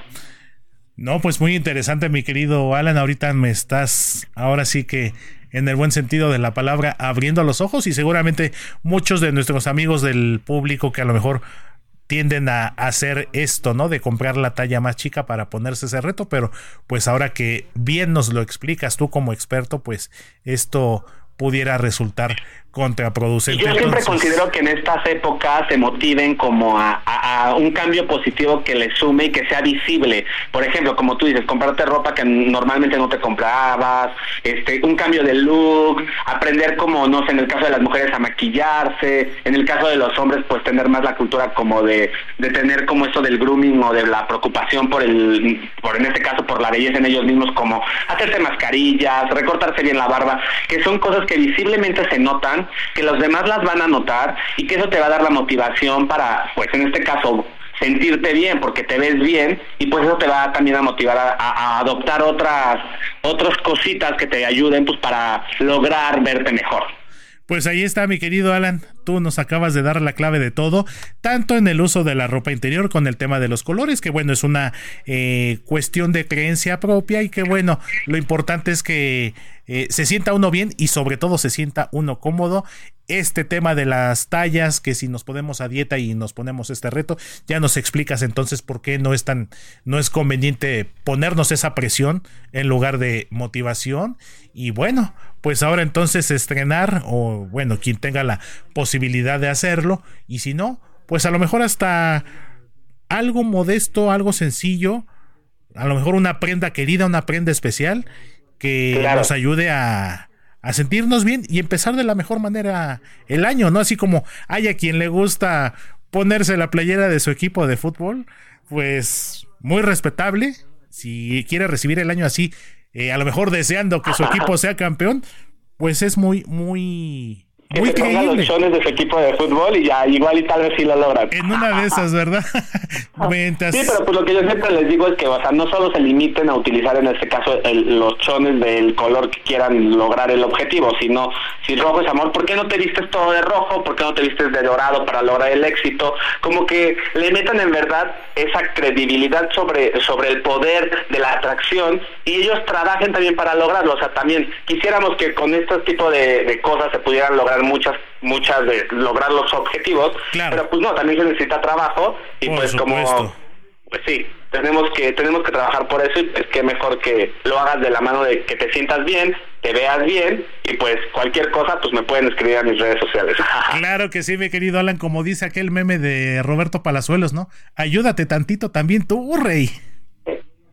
No, pues muy interesante mi querido Alan, ahorita me estás ahora sí que en el buen sentido de la palabra, abriendo los ojos y seguramente muchos de nuestros amigos del público que a lo mejor tienden a hacer esto, ¿no? De comprar la talla más chica para ponerse ese reto, pero pues ahora que bien nos lo explicas tú como experto, pues esto pudiera resultar contraproducente. Yo siempre considero que en estas épocas se motiven como a, un cambio positivo que le sume y que sea visible. Por ejemplo, como tú dices, comprarte ropa que normalmente no te comprabas, este, un cambio de look, aprender como, no sé, en el caso de las mujeres a maquillarse, en el caso de los hombres, pues tener más la cultura como de, de tener como esto del grooming o de la preocupación por el, por en este caso por la belleza en ellos mismos, como hacerse mascarillas, recortarse bien la barba, que son cosas que visiblemente se notan que los demás las van a notar y que eso te va a dar la motivación para, pues en este caso, sentirte bien porque te ves bien y pues eso te va también a motivar a, adoptar otras otras cositas que te ayuden pues para lograr verte mejor. Pues ahí está mi querido Alan, tú nos acabas de dar la clave de todo, tanto en el uso de la ropa interior con el tema de los colores, que bueno, es una eh, cuestión de creencia propia y que bueno, lo importante es que eh, se sienta uno bien y sobre todo se sienta uno cómodo. Este tema de las tallas, que si nos ponemos a dieta y nos ponemos este reto, ya nos explicas entonces por qué no es tan, no es conveniente ponernos esa presión en lugar de motivación. Y bueno, pues ahora entonces estrenar, o bueno, quien tenga la posibilidad de hacerlo, y si no, pues a lo mejor hasta algo modesto, algo sencillo, a lo mejor una prenda querida, una prenda especial, que nos ayude a, a sentirnos bien y empezar de la mejor manera el año, ¿no? Así como hay a quien le gusta ponerse la playera de su equipo de fútbol, pues muy respetable. Si quiere recibir el año así, eh, a lo mejor deseando que su equipo sea campeón, pues es muy, muy que muy se los chones de su equipo de fútbol y ya igual y tal vez sí lo logran. En una de esas, ¿verdad? Sí, pero pues lo que yo siempre les digo es que, o sea, no solo se limiten a utilizar en este caso los chones del color que quieran lograr el objetivo, sino si rojo es amor, ¿por qué no te vistes todo de rojo? ¿Por qué no te vistes de dorado para lograr el éxito? Como que le metan en verdad esa credibilidad sobre, sobre el poder de la atracción y ellos trabajen también para lograrlo. O sea, también quisiéramos que con este tipo de, de cosas se pudieran lograr muchas muchas de lograr los objetivos, pero pues no, también se necesita trabajo y pues como pues sí, tenemos que tenemos que trabajar por eso y pues qué mejor que lo hagas de la mano de que te sientas bien, te veas bien y pues cualquier cosa pues me pueden escribir a mis redes sociales. claro que sí, mi querido Alan, como dice aquel meme de Roberto Palazuelos, ¿no? Ayúdate tantito también tú, rey.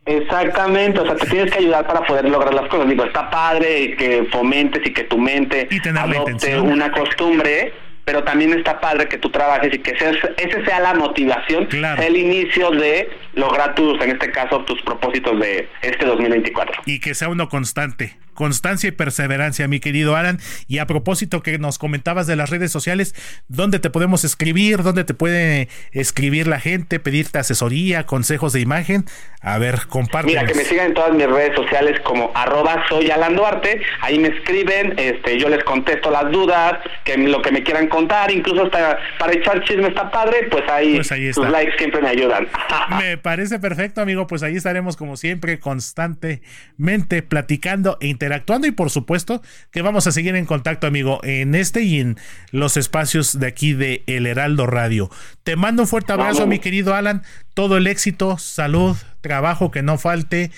Exactamente, o sea, te tienes que ayudar para poder lograr las cosas. Digo, está padre que fomentes y que tu mente adopte una costumbre, pero también está padre que tú trabajes y que ese sea la motivación, el inicio de lograr tus, en este caso, tus propósitos de este 2024. Y que sea uno constante constancia y perseverancia, mi querido Alan. Y a propósito que nos comentabas de las redes sociales, ¿dónde te podemos escribir? ¿Dónde te puede escribir la gente? Pedirte asesoría, consejos de imagen. A ver, comparte. Mira, que me sigan en todas mis redes sociales como arroba soy Alan Duarte. Ahí me escriben, este, yo les contesto las dudas, que lo que me quieran contar, incluso hasta para echar chisme está padre, pues ahí, pues ahí likes siempre me ayudan. me parece perfecto, amigo. Pues ahí estaremos como siempre, constantemente platicando e interactuando. Y por supuesto que vamos a seguir en contacto, amigo, en este y en los espacios de aquí de El Heraldo Radio. Te mando un fuerte abrazo, mi querido Alan. Todo el éxito, salud, trabajo que no falte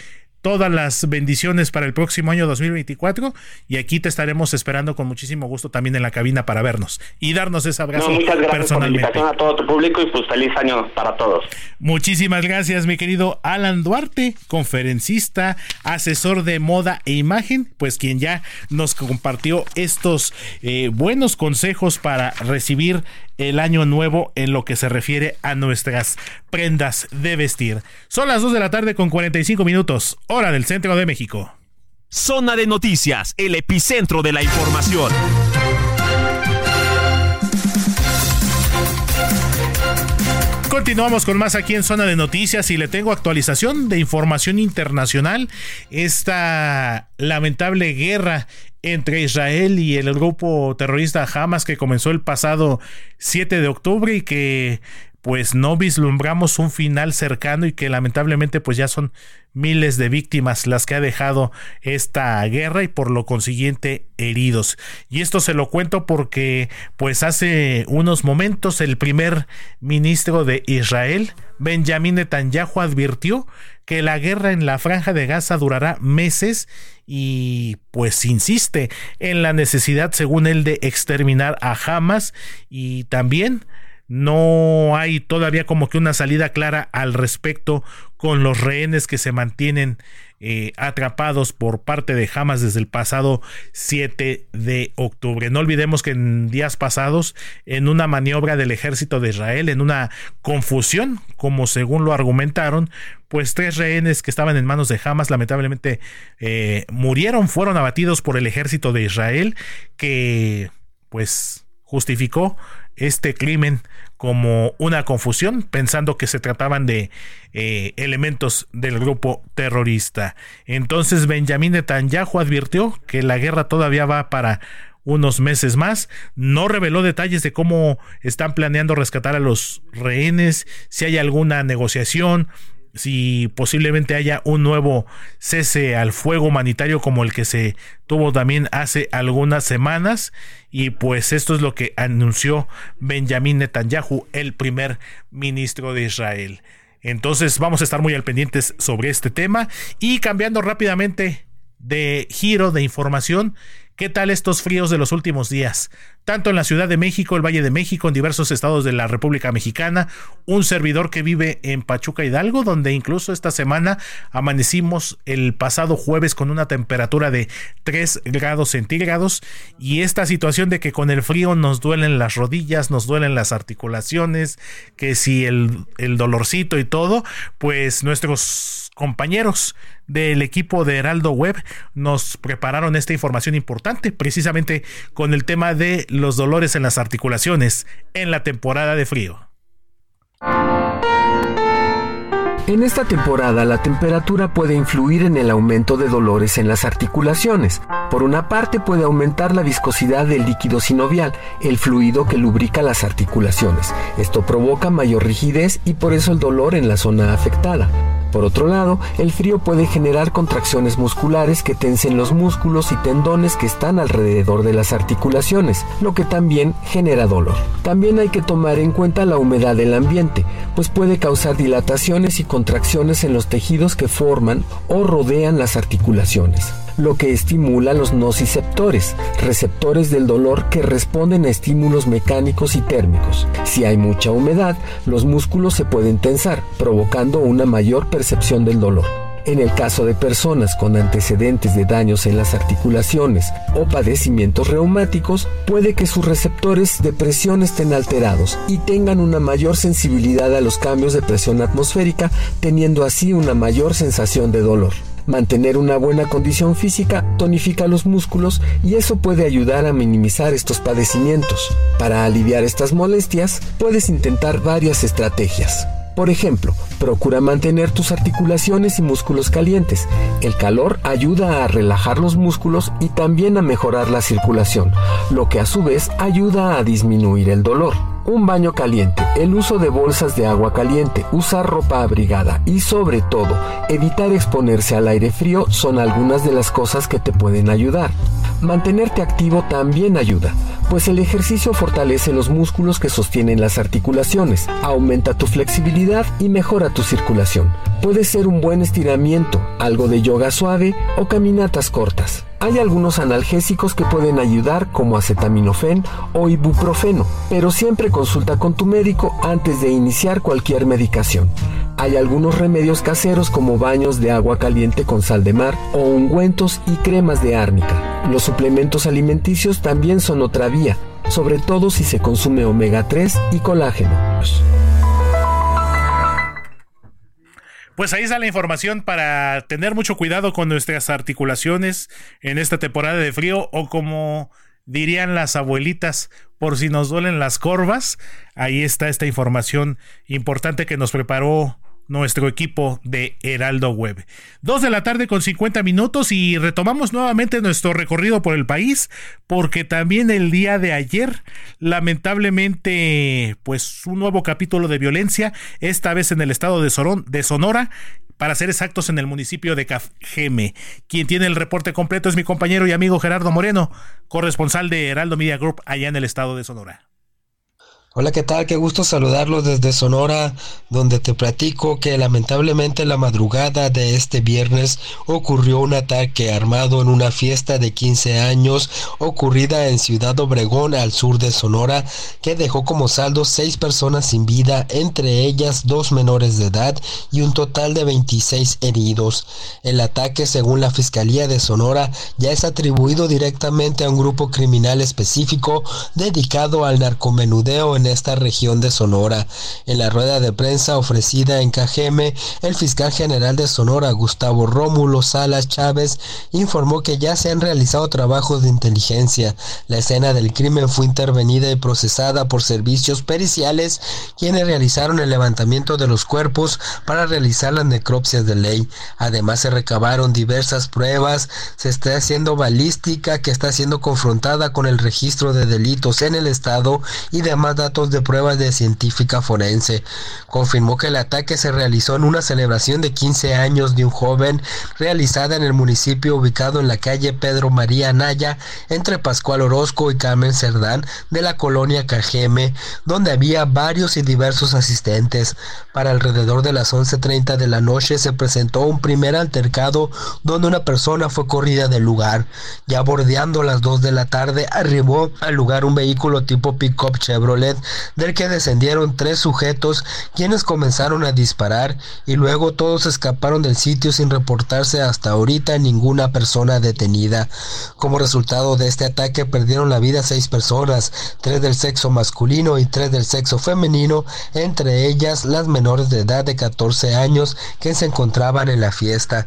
todas las bendiciones para el próximo año 2024 y aquí te estaremos esperando con muchísimo gusto también en la cabina para vernos y darnos ese abrazo no, muchas gracias Por la invitación a todo tu público y pues feliz año para todos. Muchísimas gracias mi querido Alan Duarte, conferencista, asesor de moda e imagen, pues quien ya nos compartió estos eh, buenos consejos para recibir el año nuevo en lo que se refiere a nuestras prendas de vestir. Son las 2 de la tarde con 45 minutos, hora del centro de México. Zona de noticias, el epicentro de la información. Continuamos con más aquí en Zona de Noticias y le tengo actualización de información internacional. Esta lamentable guerra entre Israel y el grupo terrorista Hamas que comenzó el pasado 7 de octubre y que pues no vislumbramos un final cercano y que lamentablemente pues ya son miles de víctimas las que ha dejado esta guerra y por lo consiguiente heridos. Y esto se lo cuento porque pues hace unos momentos el primer ministro de Israel, Benjamin Netanyahu, advirtió que la guerra en la franja de Gaza durará meses y pues insiste en la necesidad según él de exterminar a Hamas y también no hay todavía como que una salida clara al respecto con los rehenes que se mantienen eh, atrapados por parte de Hamas desde el pasado 7 de octubre. No olvidemos que en días pasados, en una maniobra del ejército de Israel, en una confusión, como según lo argumentaron, pues tres rehenes que estaban en manos de Hamas lamentablemente eh, murieron, fueron abatidos por el ejército de Israel, que pues justificó este crimen como una confusión, pensando que se trataban de eh, elementos del grupo terrorista. Entonces Benjamin Netanyahu advirtió que la guerra todavía va para unos meses más. No reveló detalles de cómo están planeando rescatar a los rehenes, si hay alguna negociación, si posiblemente haya un nuevo cese al fuego humanitario como el que se tuvo también hace algunas semanas y pues esto es lo que anunció Benjamin Netanyahu, el primer ministro de Israel. Entonces vamos a estar muy al pendientes sobre este tema y cambiando rápidamente de giro de información, ¿Qué tal estos fríos de los últimos días? Tanto en la Ciudad de México, el Valle de México, en diversos estados de la República Mexicana, un servidor que vive en Pachuca Hidalgo, donde incluso esta semana amanecimos el pasado jueves con una temperatura de 3 grados centígrados y esta situación de que con el frío nos duelen las rodillas, nos duelen las articulaciones, que si el, el dolorcito y todo, pues nuestros compañeros del equipo de Heraldo Web nos prepararon esta información importante precisamente con el tema de los dolores en las articulaciones en la temporada de frío. En esta temporada la temperatura puede influir en el aumento de dolores en las articulaciones. Por una parte puede aumentar la viscosidad del líquido sinovial, el fluido que lubrica las articulaciones. Esto provoca mayor rigidez y por eso el dolor en la zona afectada. Por otro lado, el frío puede generar contracciones musculares que tensen los músculos y tendones que están alrededor de las articulaciones, lo que también genera dolor. También hay que tomar en cuenta la humedad del ambiente, pues puede causar dilataciones y contracciones en los tejidos que forman o rodean las articulaciones lo que estimula los nociceptores, receptores del dolor que responden a estímulos mecánicos y térmicos. Si hay mucha humedad, los músculos se pueden tensar, provocando una mayor percepción del dolor. En el caso de personas con antecedentes de daños en las articulaciones o padecimientos reumáticos, puede que sus receptores de presión estén alterados y tengan una mayor sensibilidad a los cambios de presión atmosférica, teniendo así una mayor sensación de dolor. Mantener una buena condición física tonifica los músculos y eso puede ayudar a minimizar estos padecimientos. Para aliviar estas molestias, puedes intentar varias estrategias. Por ejemplo, procura mantener tus articulaciones y músculos calientes. El calor ayuda a relajar los músculos y también a mejorar la circulación, lo que a su vez ayuda a disminuir el dolor. Un baño caliente, el uso de bolsas de agua caliente, usar ropa abrigada y sobre todo evitar exponerse al aire frío son algunas de las cosas que te pueden ayudar. Mantenerte activo también ayuda, pues el ejercicio fortalece los músculos que sostienen las articulaciones, aumenta tu flexibilidad y mejora tu circulación. Puede ser un buen estiramiento, algo de yoga suave o caminatas cortas. Hay algunos analgésicos que pueden ayudar como acetaminofén o ibuprofeno, pero siempre consulta con tu médico antes de iniciar cualquier medicación. Hay algunos remedios caseros como baños de agua caliente con sal de mar o ungüentos y cremas de árnica. Los suplementos alimenticios también son otra vía, sobre todo si se consume omega 3 y colágeno. Pues ahí está la información para tener mucho cuidado con nuestras articulaciones en esta temporada de frío o como dirían las abuelitas, por si nos duelen las corvas. Ahí está esta información importante que nos preparó nuestro equipo de Heraldo Web. Dos de la tarde con 50 minutos y retomamos nuevamente nuestro recorrido por el país porque también el día de ayer lamentablemente pues un nuevo capítulo de violencia esta vez en el estado de, de Sonora para ser exactos en el municipio de Cajeme. Quien tiene el reporte completo es mi compañero y amigo Gerardo Moreno, corresponsal de Heraldo Media Group allá en el estado de Sonora. Hola, ¿qué tal? Qué gusto saludarlos desde Sonora, donde te platico que lamentablemente la madrugada de este viernes ocurrió un ataque armado en una fiesta de 15 años ocurrida en Ciudad Obregón, al sur de Sonora, que dejó como saldo seis personas sin vida, entre ellas dos menores de edad y un total de 26 heridos. El ataque, según la Fiscalía de Sonora, ya es atribuido directamente a un grupo criminal específico dedicado al narcomenudeo en esta región de Sonora. En la rueda de prensa ofrecida en Cajeme, el fiscal general de Sonora, Gustavo Rómulo Salas Chávez, informó que ya se han realizado trabajos de inteligencia. La escena del crimen fue intervenida y procesada por servicios periciales, quienes realizaron el levantamiento de los cuerpos para realizar las necropsias de ley. Además se recabaron diversas pruebas, se está haciendo balística que está siendo confrontada con el registro de delitos en el estado y demás datos de pruebas de científica forense. Confirmó que el ataque se realizó en una celebración de 15 años de un joven realizada en el municipio ubicado en la calle Pedro María Naya entre Pascual Orozco y Carmen Cerdán de la colonia Cajeme, donde había varios y diversos asistentes. Para alrededor de las 11.30 de la noche se presentó un primer altercado donde una persona fue corrida del lugar. Ya bordeando las 2 de la tarde arribó al lugar un vehículo tipo pick-up Chevrolet del que descendieron tres sujetos quienes comenzaron a disparar y luego todos escaparon del sitio sin reportarse hasta ahorita ninguna persona detenida. Como resultado de este ataque perdieron la vida seis personas, tres del sexo masculino y tres del sexo femenino, entre ellas las menores de edad de 14 años que se encontraban en la fiesta.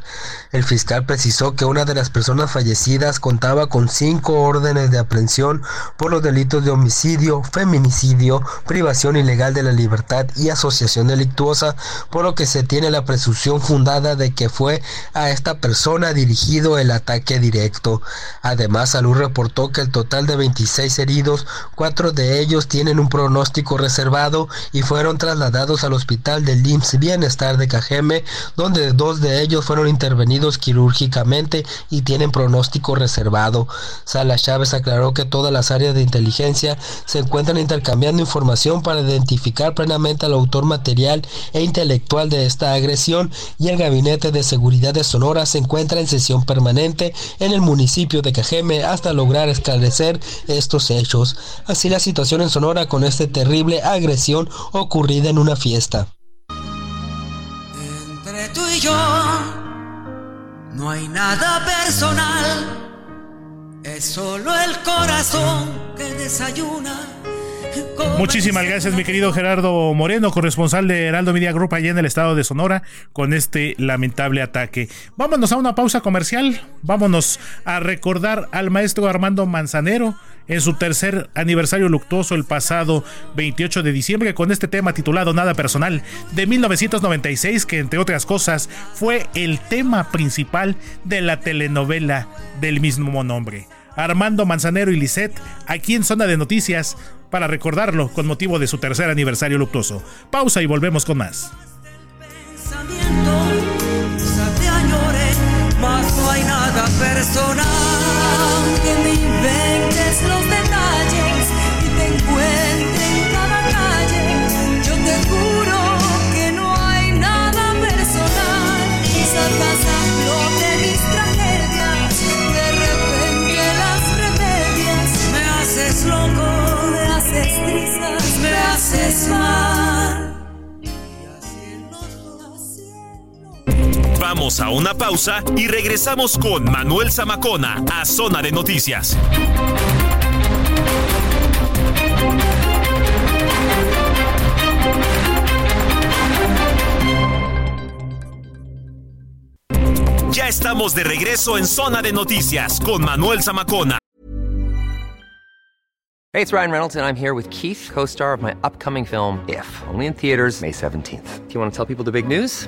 El fiscal precisó que una de las personas fallecidas contaba con cinco órdenes de aprehensión por los delitos de homicidio, feminicidio, privación ilegal de la libertad y asociación delictuosa, por lo que se tiene la presunción fundada de que fue a esta persona dirigido el ataque directo. Además, Salud reportó que el total de 26 heridos, cuatro de ellos tienen un pronóstico reservado y fueron trasladados al hospital del IMSS Bienestar de Cajeme, donde dos de ellos fueron intervenidos quirúrgicamente y tienen pronóstico reservado. Sala Chávez aclaró que todas las áreas de inteligencia se encuentran intercambiando información para identificar plenamente al autor material e intelectual de esta agresión y el Gabinete de Seguridad de Sonora se encuentra en sesión permanente en el municipio de Cajeme hasta lograr esclarecer estos hechos. Así la situación en Sonora con esta terrible agresión ocurrida en una fiesta. Entre tú y yo no hay nada personal, es solo el corazón que desayuna Muchísimas gracias, mi querido Gerardo Moreno, corresponsal de Heraldo Media Group allá en el estado de Sonora, con este lamentable ataque. Vámonos a una pausa comercial. Vámonos a recordar al maestro Armando Manzanero en su tercer aniversario luctuoso el pasado 28 de diciembre con este tema titulado Nada Personal de 1996 que entre otras cosas fue el tema principal de la telenovela del mismo nombre. Armando Manzanero y Lisette aquí en Zona de Noticias para recordarlo con motivo de su tercer aniversario luctuoso. Pausa y volvemos con más. Vamos a una pausa y regresamos con Manuel Zamacona a Zona de Noticias. Ya estamos de regreso en Zona de Noticias con Manuel Zamacona. Hey, it's Ryan Reynolds and I'm here with Keith, co-star of my upcoming film If, only in theaters May 17th. Do you want to tell people the big news?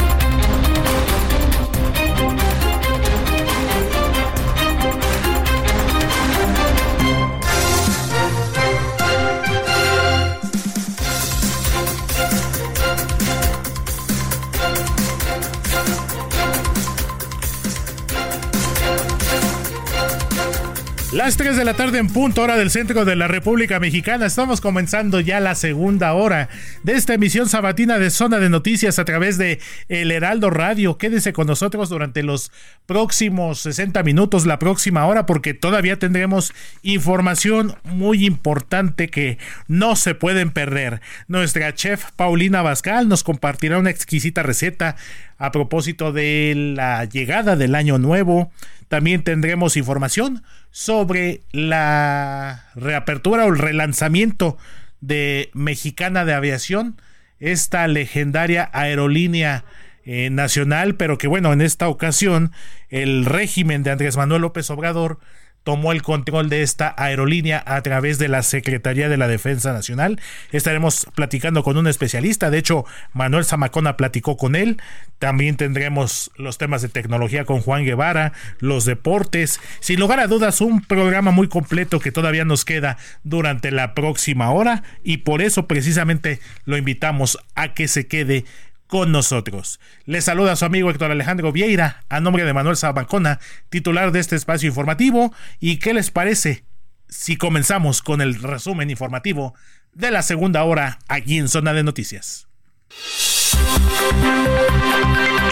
Las 3 de la tarde en punto, hora del centro de la República Mexicana. Estamos comenzando ya la segunda hora de esta emisión sabatina de Zona de Noticias a través de El Heraldo Radio. Quédese con nosotros durante los próximos 60 minutos, la próxima hora, porque todavía tendremos información muy importante que no se pueden perder. Nuestra chef Paulina Bascal nos compartirá una exquisita receta a propósito de la llegada del año nuevo. También tendremos información sobre la reapertura o el relanzamiento de Mexicana de Aviación, esta legendaria aerolínea eh, nacional, pero que bueno, en esta ocasión el régimen de Andrés Manuel López Obrador tomó el control de esta aerolínea a través de la Secretaría de la Defensa Nacional. Estaremos platicando con un especialista, de hecho Manuel Zamacona platicó con él. También tendremos los temas de tecnología con Juan Guevara, los deportes, sin lugar a dudas un programa muy completo que todavía nos queda durante la próxima hora y por eso precisamente lo invitamos a que se quede con nosotros. Le saluda a su amigo Héctor Alejandro Vieira, a nombre de Manuel Sabancona, titular de este espacio informativo. ¿Y qué les parece si comenzamos con el resumen informativo de la segunda hora aquí en Zona de Noticias?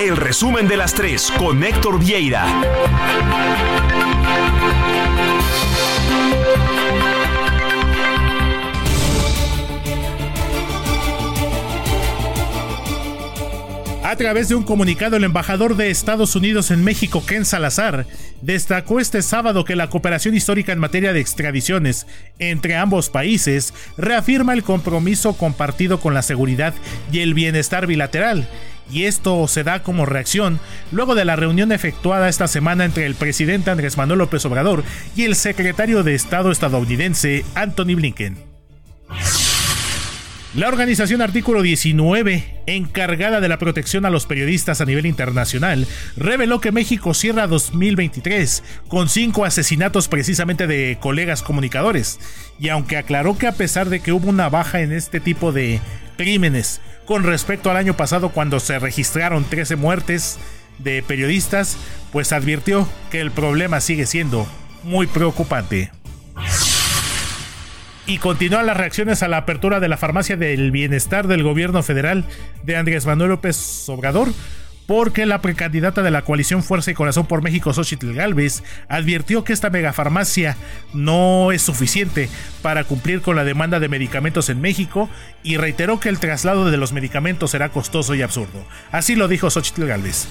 El resumen de las tres con Héctor Vieira. A través de un comunicado, el embajador de Estados Unidos en México, Ken Salazar, destacó este sábado que la cooperación histórica en materia de extradiciones entre ambos países reafirma el compromiso compartido con la seguridad y el bienestar bilateral. Y esto se da como reacción luego de la reunión efectuada esta semana entre el presidente Andrés Manuel López Obrador y el secretario de Estado estadounidense Anthony Blinken. La organización Artículo 19, encargada de la protección a los periodistas a nivel internacional, reveló que México cierra 2023 con cinco asesinatos precisamente de colegas comunicadores. Y aunque aclaró que a pesar de que hubo una baja en este tipo de crímenes con respecto al año pasado cuando se registraron 13 muertes de periodistas, pues advirtió que el problema sigue siendo muy preocupante. Y continúan las reacciones a la apertura de la farmacia del bienestar del gobierno federal de Andrés Manuel López Obrador porque la precandidata de la coalición Fuerza y Corazón por México, Xochitl Galvez, advirtió que esta megafarmacia no es suficiente para cumplir con la demanda de medicamentos en México y reiteró que el traslado de los medicamentos será costoso y absurdo. Así lo dijo Xochitl Galvez.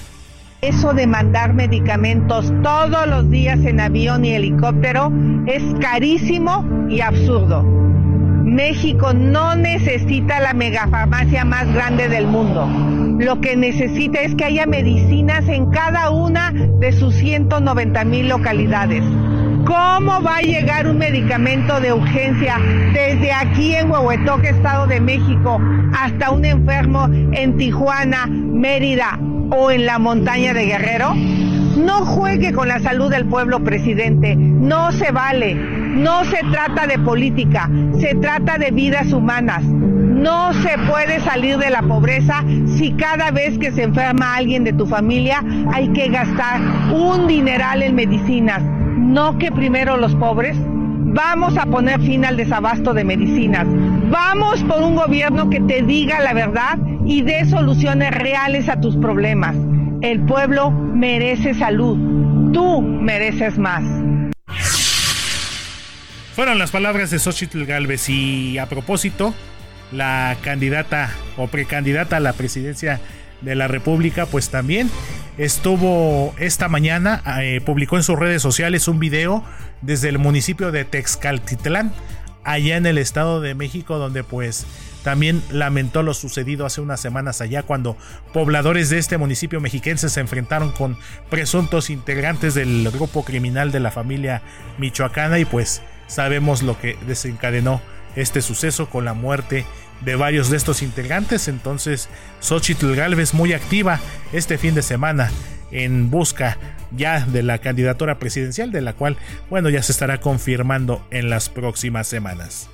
Eso de mandar medicamentos todos los días en avión y helicóptero es carísimo y absurdo. México no necesita la megafarmacia más grande del mundo. Lo que necesita es que haya medicinas en cada una de sus 190 mil localidades. ¿Cómo va a llegar un medicamento de urgencia desde aquí en Huehuetoque, Estado de México, hasta un enfermo en Tijuana, Mérida o en la montaña de Guerrero? No juegue con la salud del pueblo, presidente. No se vale. No se trata de política, se trata de vidas humanas. No se puede salir de la pobreza si cada vez que se enferma alguien de tu familia hay que gastar un dineral en medicinas. No que primero los pobres. Vamos a poner fin al desabasto de medicinas. Vamos por un gobierno que te diga la verdad y dé soluciones reales a tus problemas. El pueblo merece salud. Tú mereces más. Fueron las palabras de Xochitl Galvez y a propósito, la candidata o precandidata a la presidencia de la República, pues también estuvo esta mañana, eh, publicó en sus redes sociales un video desde el municipio de Texcaltitlán, allá en el Estado de México, donde pues también lamentó lo sucedido hace unas semanas allá cuando pobladores de este municipio mexiquense se enfrentaron con presuntos integrantes del grupo criminal de la familia michoacana y pues sabemos lo que desencadenó este suceso con la muerte de varios de estos integrantes. Entonces, Xochitl Galvez muy activa este fin de semana en busca ya de la candidatura presidencial, de la cual, bueno, ya se estará confirmando en las próximas semanas.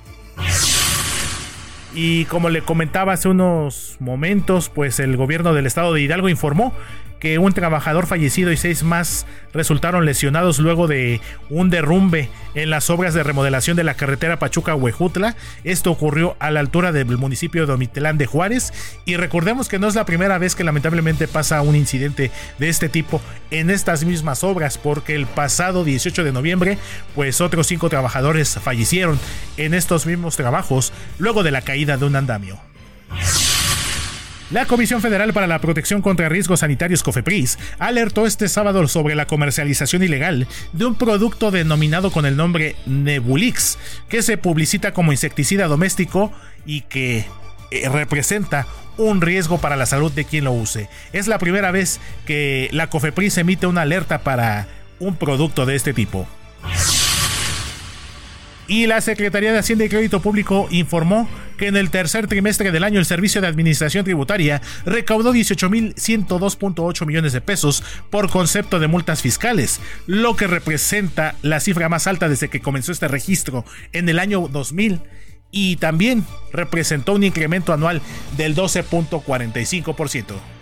Y como le comentaba hace unos momentos, pues el gobierno del estado de Hidalgo informó que un trabajador fallecido y seis más resultaron lesionados luego de un derrumbe en las obras de remodelación de la carretera Pachuca-Huejutla. Esto ocurrió a la altura del municipio de Omitlán de Juárez y recordemos que no es la primera vez que lamentablemente pasa un incidente de este tipo en estas mismas obras porque el pasado 18 de noviembre pues otros cinco trabajadores fallecieron en estos mismos trabajos luego de la caída de un andamio. La Comisión Federal para la Protección contra Riesgos Sanitarios COFEPRIS alertó este sábado sobre la comercialización ilegal de un producto denominado con el nombre Nebulix, que se publicita como insecticida doméstico y que eh, representa un riesgo para la salud de quien lo use. Es la primera vez que la COFEPRIS emite una alerta para un producto de este tipo. Y la Secretaría de Hacienda y Crédito Público informó que en el tercer trimestre del año el Servicio de Administración Tributaria recaudó 18.102.8 millones de pesos por concepto de multas fiscales, lo que representa la cifra más alta desde que comenzó este registro en el año 2000 y también representó un incremento anual del 12.45%.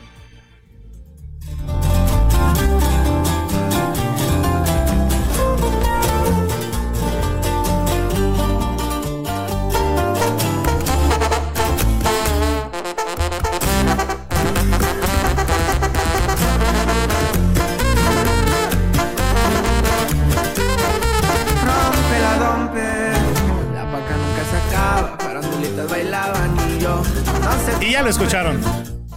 lo escucharon.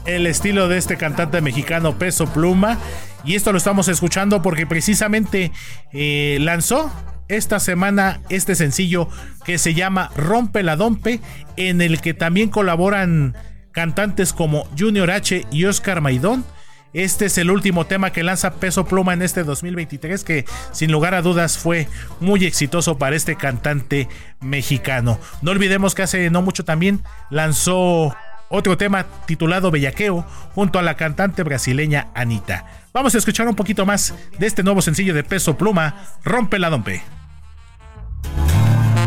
El estilo de este cantante mexicano Peso Pluma. Y esto lo estamos escuchando porque precisamente eh, lanzó esta semana este sencillo que se llama Rompe la Dompe, en el que también colaboran cantantes como Junior H y Oscar Maidón. Este es el último tema que lanza Peso Pluma en este 2023 que sin lugar a dudas fue muy exitoso para este cantante mexicano. No olvidemos que hace no mucho también lanzó otro tema titulado Bellaqueo junto a la cantante brasileña Anita. Vamos a escuchar un poquito más de este nuevo sencillo de Peso Pluma, Rompe la Dompe.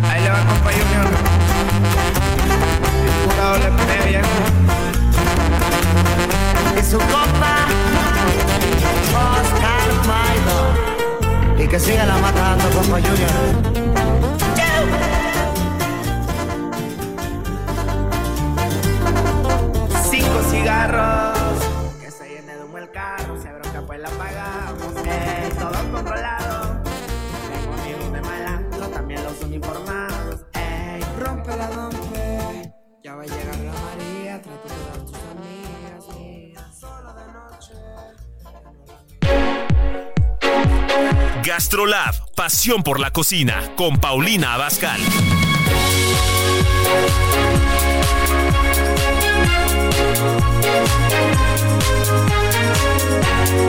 Ahí le va, Y su compa, Oscar Maidon. Y que siga la matando, compa Junior. Que se llene de humo el carro, se bronca pues la apagamos. Ey, eh, todo controlado. Tengo amigos de malandro, también los uniformados. Ey, rompe la rompe. Ya va a llegar la María, trata de dar tus amigas. Solo de noche. Gastrolab, pasión por la cocina, con Paulina Abascal.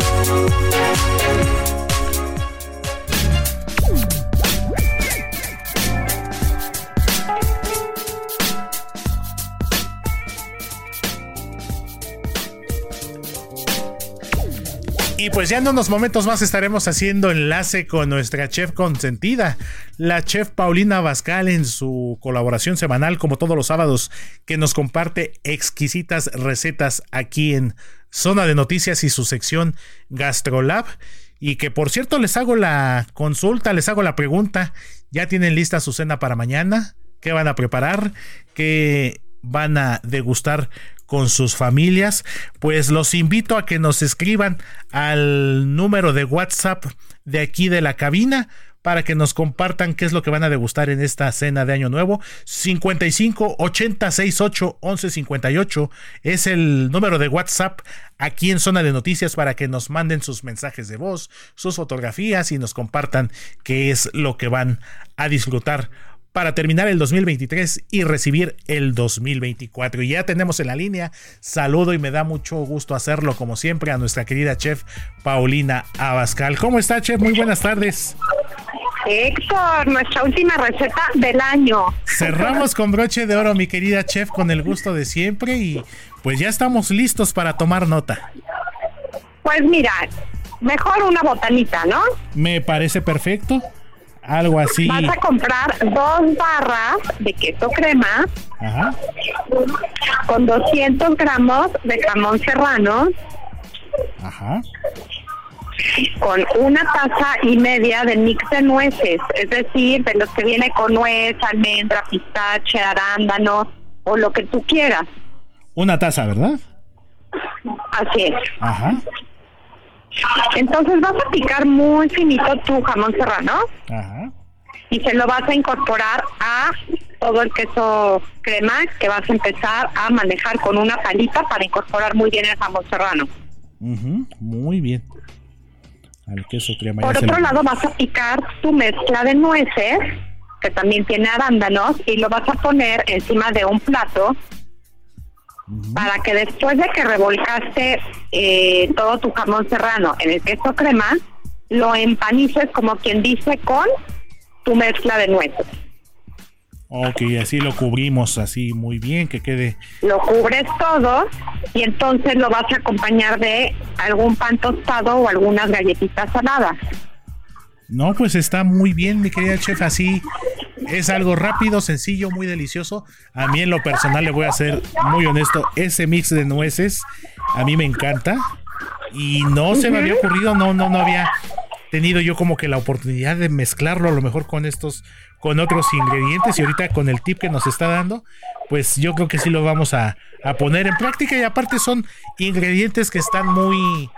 Música Y pues ya en unos momentos más estaremos haciendo enlace con nuestra chef consentida, la chef Paulina Bascal en su colaboración semanal como todos los sábados que nos comparte exquisitas recetas aquí en Zona de Noticias y su sección Gastrolab. Y que por cierto les hago la consulta, les hago la pregunta, ¿ya tienen lista su cena para mañana? ¿Qué van a preparar? ¿Qué van a degustar con sus familias, pues los invito a que nos escriban al número de WhatsApp de aquí de la cabina para que nos compartan qué es lo que van a degustar en esta cena de Año Nuevo. 55 80 68 11 58 es el número de WhatsApp aquí en Zona de Noticias para que nos manden sus mensajes de voz, sus fotografías y nos compartan qué es lo que van a disfrutar para terminar el 2023 y recibir el 2024. Y ya tenemos en la línea, saludo y me da mucho gusto hacerlo como siempre a nuestra querida chef Paulina Abascal. ¿Cómo está chef? Muy buenas tardes. Héctor, nuestra última receta del año. Cerramos con broche de oro, mi querida chef, con el gusto de siempre y pues ya estamos listos para tomar nota. Pues mira, mejor una botanita, ¿no? Me parece perfecto. Algo así. Vas a comprar dos barras de queso crema Ajá. con 200 gramos de jamón serrano Ajá. con una taza y media de mix de nueces, es decir, de los que viene con nuez, almendra, pistache, arándano o lo que tú quieras. Una taza, ¿verdad? Así es. Ajá. Entonces vas a picar muy finito tu jamón serrano Ajá. y se lo vas a incorporar a todo el queso crema que vas a empezar a manejar con una palita para incorporar muy bien el jamón serrano. Ujú, Muy bien. Al queso crema. Por otro lo- lado vas a picar tu mezcla de nueces, que también tiene arándanos, y lo vas a poner encima de un plato para que después de que revolcaste eh, todo tu jamón serrano en el queso crema, lo empanices como quien dice con tu mezcla de nueces. Ok, así lo cubrimos así muy bien, que quede. Lo cubres todo y entonces lo vas a acompañar de algún pan tostado o algunas galletitas saladas. No, pues está muy bien, mi querida chef. Así es algo rápido, sencillo, muy delicioso. A mí en lo personal le voy a ser muy honesto, ese mix de nueces a mí me encanta y no se me había ocurrido, no, no, no había tenido yo como que la oportunidad de mezclarlo a lo mejor con estos, con otros ingredientes y ahorita con el tip que nos está dando, pues yo creo que sí lo vamos a, a poner en práctica y aparte son ingredientes que están muy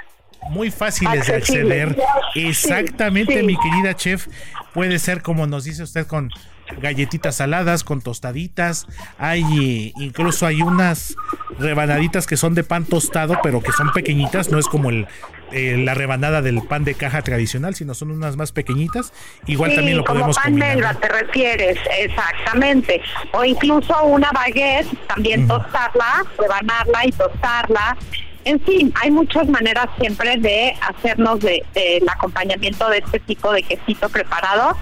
muy fáciles de acceder. Exactamente, Sí, sí. mi querida chef. Puede ser como nos dice usted con galletitas saladas, con tostaditas. Hay incluso hay unas rebanaditas que son de pan tostado, pero que son pequeñitas. No es como el eh, la rebanada del pan de caja tradicional, sino son unas más pequeñitas. Igual Sí, también lo como podemos pan combinar. te refieres, exactamente. O incluso una baguette, también tostarla, rebanarla y tostarla. En fin, hay muchas maneras siempre de hacernos de, del acompañamiento de este tipo de quesito preparado.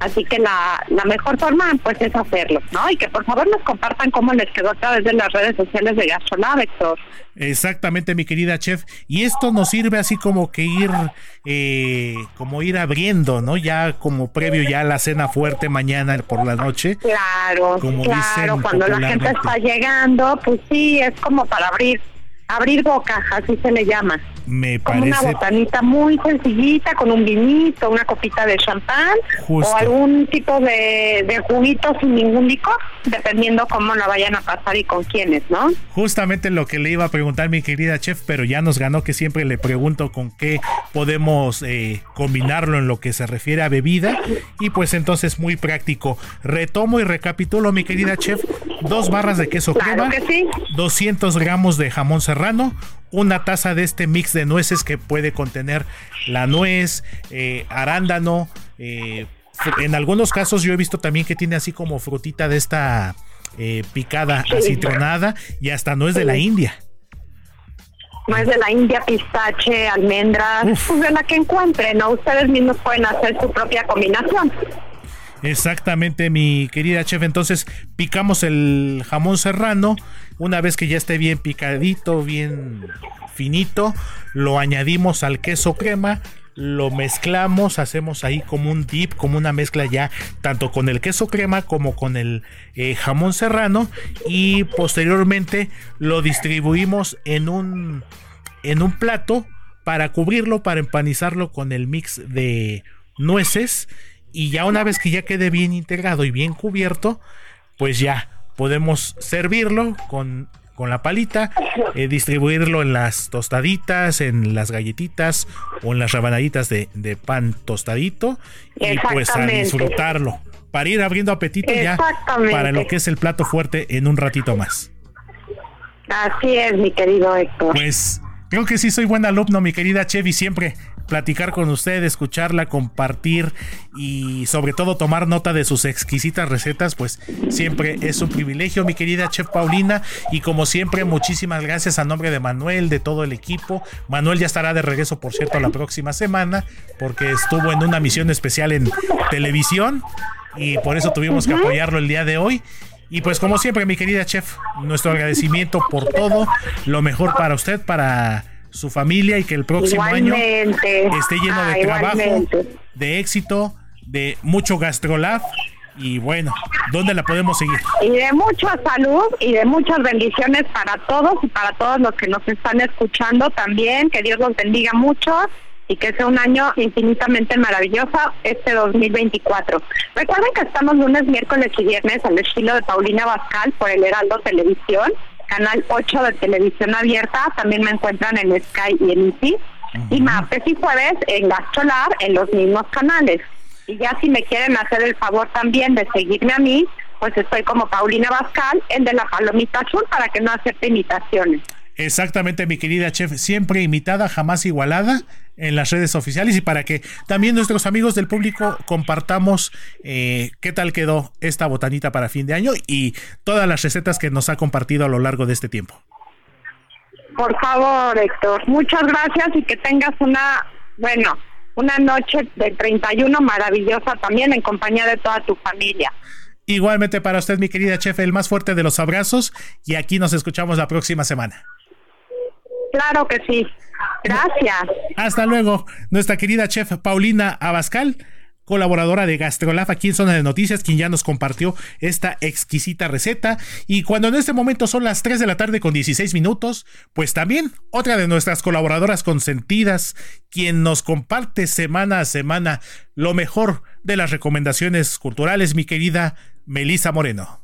Así que la, la mejor forma pues es hacerlo, ¿no? Y que por favor nos compartan cómo les quedó a través de las redes sociales de Gastrolab, Héctor. Exactamente, mi querida chef. Y esto nos sirve así como que ir, eh, como ir abriendo, ¿no? Ya como previo ya a la cena fuerte mañana por la noche. Claro, Como claro, dicen cuando la gente está llegando, pues sí, es como para abrir, abrir boca, así se le llama. Me Como una parece botanita muy sencillita, con un vinito, una copita de champán Justo. o algún tipo de, de juguito sin ningún licor, dependiendo cómo la vayan a pasar y con quiénes, ¿no? justamente lo que le iba a preguntar mi querida chef, pero ya nos ganó que siempre le pregunto con qué podemos eh, combinarlo en lo que se refiere a bebida y pues entonces muy práctico. Retomo y recapitulo mi querida chef, dos barras de queso Claro crema, que sí. 200 gramos de jamón serrano, una taza de este mix de nueces que puede contener la nuez, eh, arándano. eh, en algunos casos yo he visto también que tiene así como frutita de esta eh, picada acitronada y hasta nuez de la. India. No es de la India, pistache, almendras, pues de la que encuentren, ¿no? Ustedes mismos pueden hacer su propia combinación. Exactamente, mi querida chef. Entonces, picamos el jamón serrano. Una vez que ya esté bien picadito, bien finito, lo añadimos al queso crema. Lo mezclamos, hacemos ahí como un dip, como una mezcla ya, tanto con el queso crema como con el eh, jamón serrano. Y posteriormente lo distribuimos en un, en un plato para cubrirlo, para empanizarlo con el mix de nueces. Y ya una vez que ya quede bien integrado y bien cubierto, pues ya podemos servirlo con, con la palita, eh, distribuirlo en las tostaditas, en las galletitas o en las rabanaditas de, de pan tostadito y pues a disfrutarlo. Para ir abriendo apetito ya para lo que es el plato fuerte en un ratito más. Así es, mi querido Héctor. Pues creo que sí soy buen alumno, mi querida Chevy, siempre platicar con usted, escucharla, compartir y sobre todo tomar nota de sus exquisitas recetas, pues siempre es un privilegio, mi querida Chef Paulina. Y como siempre, muchísimas gracias a nombre de Manuel, de todo el equipo. Manuel ya estará de regreso, por cierto, la próxima semana, porque estuvo en una misión especial en televisión y por eso tuvimos que apoyarlo el día de hoy. Y pues como siempre, mi querida chef, nuestro agradecimiento por todo, lo mejor para usted, para su familia y que el próximo año esté lleno Ah, de trabajo, igualmente. de éxito, de mucho gastrolab y bueno, ¿dónde la podemos seguir? Y de mucha salud y de muchas bendiciones para todos y para todos los que nos están escuchando también. Que Dios los bendiga mucho y que sea un año infinitamente maravilloso este 2024. Recuerden que estamos lunes, miércoles y viernes al estilo de Paulina Bascal por el Heraldo Televisión, canal 8 de televisión abierta. También me encuentran en Sky y en Easy. Y martes y jueves en Gastrolar en los mismos canales. Y ya si me quieren hacer el favor también de seguirme a mí, pues estoy como Paulina Bascal, el de la palomita azul, para que no acepte imitaciones. Exactamente, mi querida chef, siempre imitada, jamás igualada en las redes oficiales y para que también nuestros amigos del público compartamos eh, qué tal quedó esta botanita para fin de año y todas las recetas que nos ha compartido a lo largo de este tiempo. Por favor, Héctor, muchas gracias y que tengas una, bueno, una noche de 31 maravillosa también en compañía de toda tu familia. Igualmente para usted, mi querida chef, el más fuerte de los abrazos y aquí nos escuchamos la próxima semana. Claro que sí. Gracias. Hasta luego, nuestra querida chef Paulina Abascal, colaboradora de Gastrolab aquí en Zona de Noticias, quien ya nos compartió esta exquisita receta. Y cuando en este momento son las 3 de la tarde con 16 minutos, pues también otra de nuestras colaboradoras consentidas, quien nos comparte semana a semana lo mejor de las recomendaciones culturales, mi querida Melisa Moreno.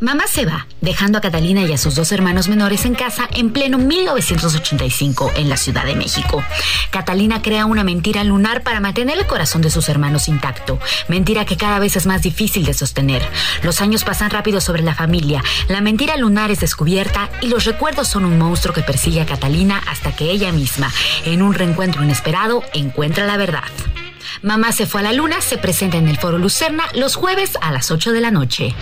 Mamá se va, dejando a Catalina y a sus dos hermanos menores en casa en pleno 1985 en la Ciudad de México. Catalina crea una mentira lunar para mantener el corazón de sus hermanos intacto, mentira que cada vez es más difícil de sostener. Los años pasan rápido sobre la familia, la mentira lunar es descubierta y los recuerdos son un monstruo que persigue a Catalina hasta que ella misma, en un reencuentro inesperado, encuentra la verdad. Mamá se fue a la luna se presenta en el Foro Lucerna los jueves a las 8 de la noche.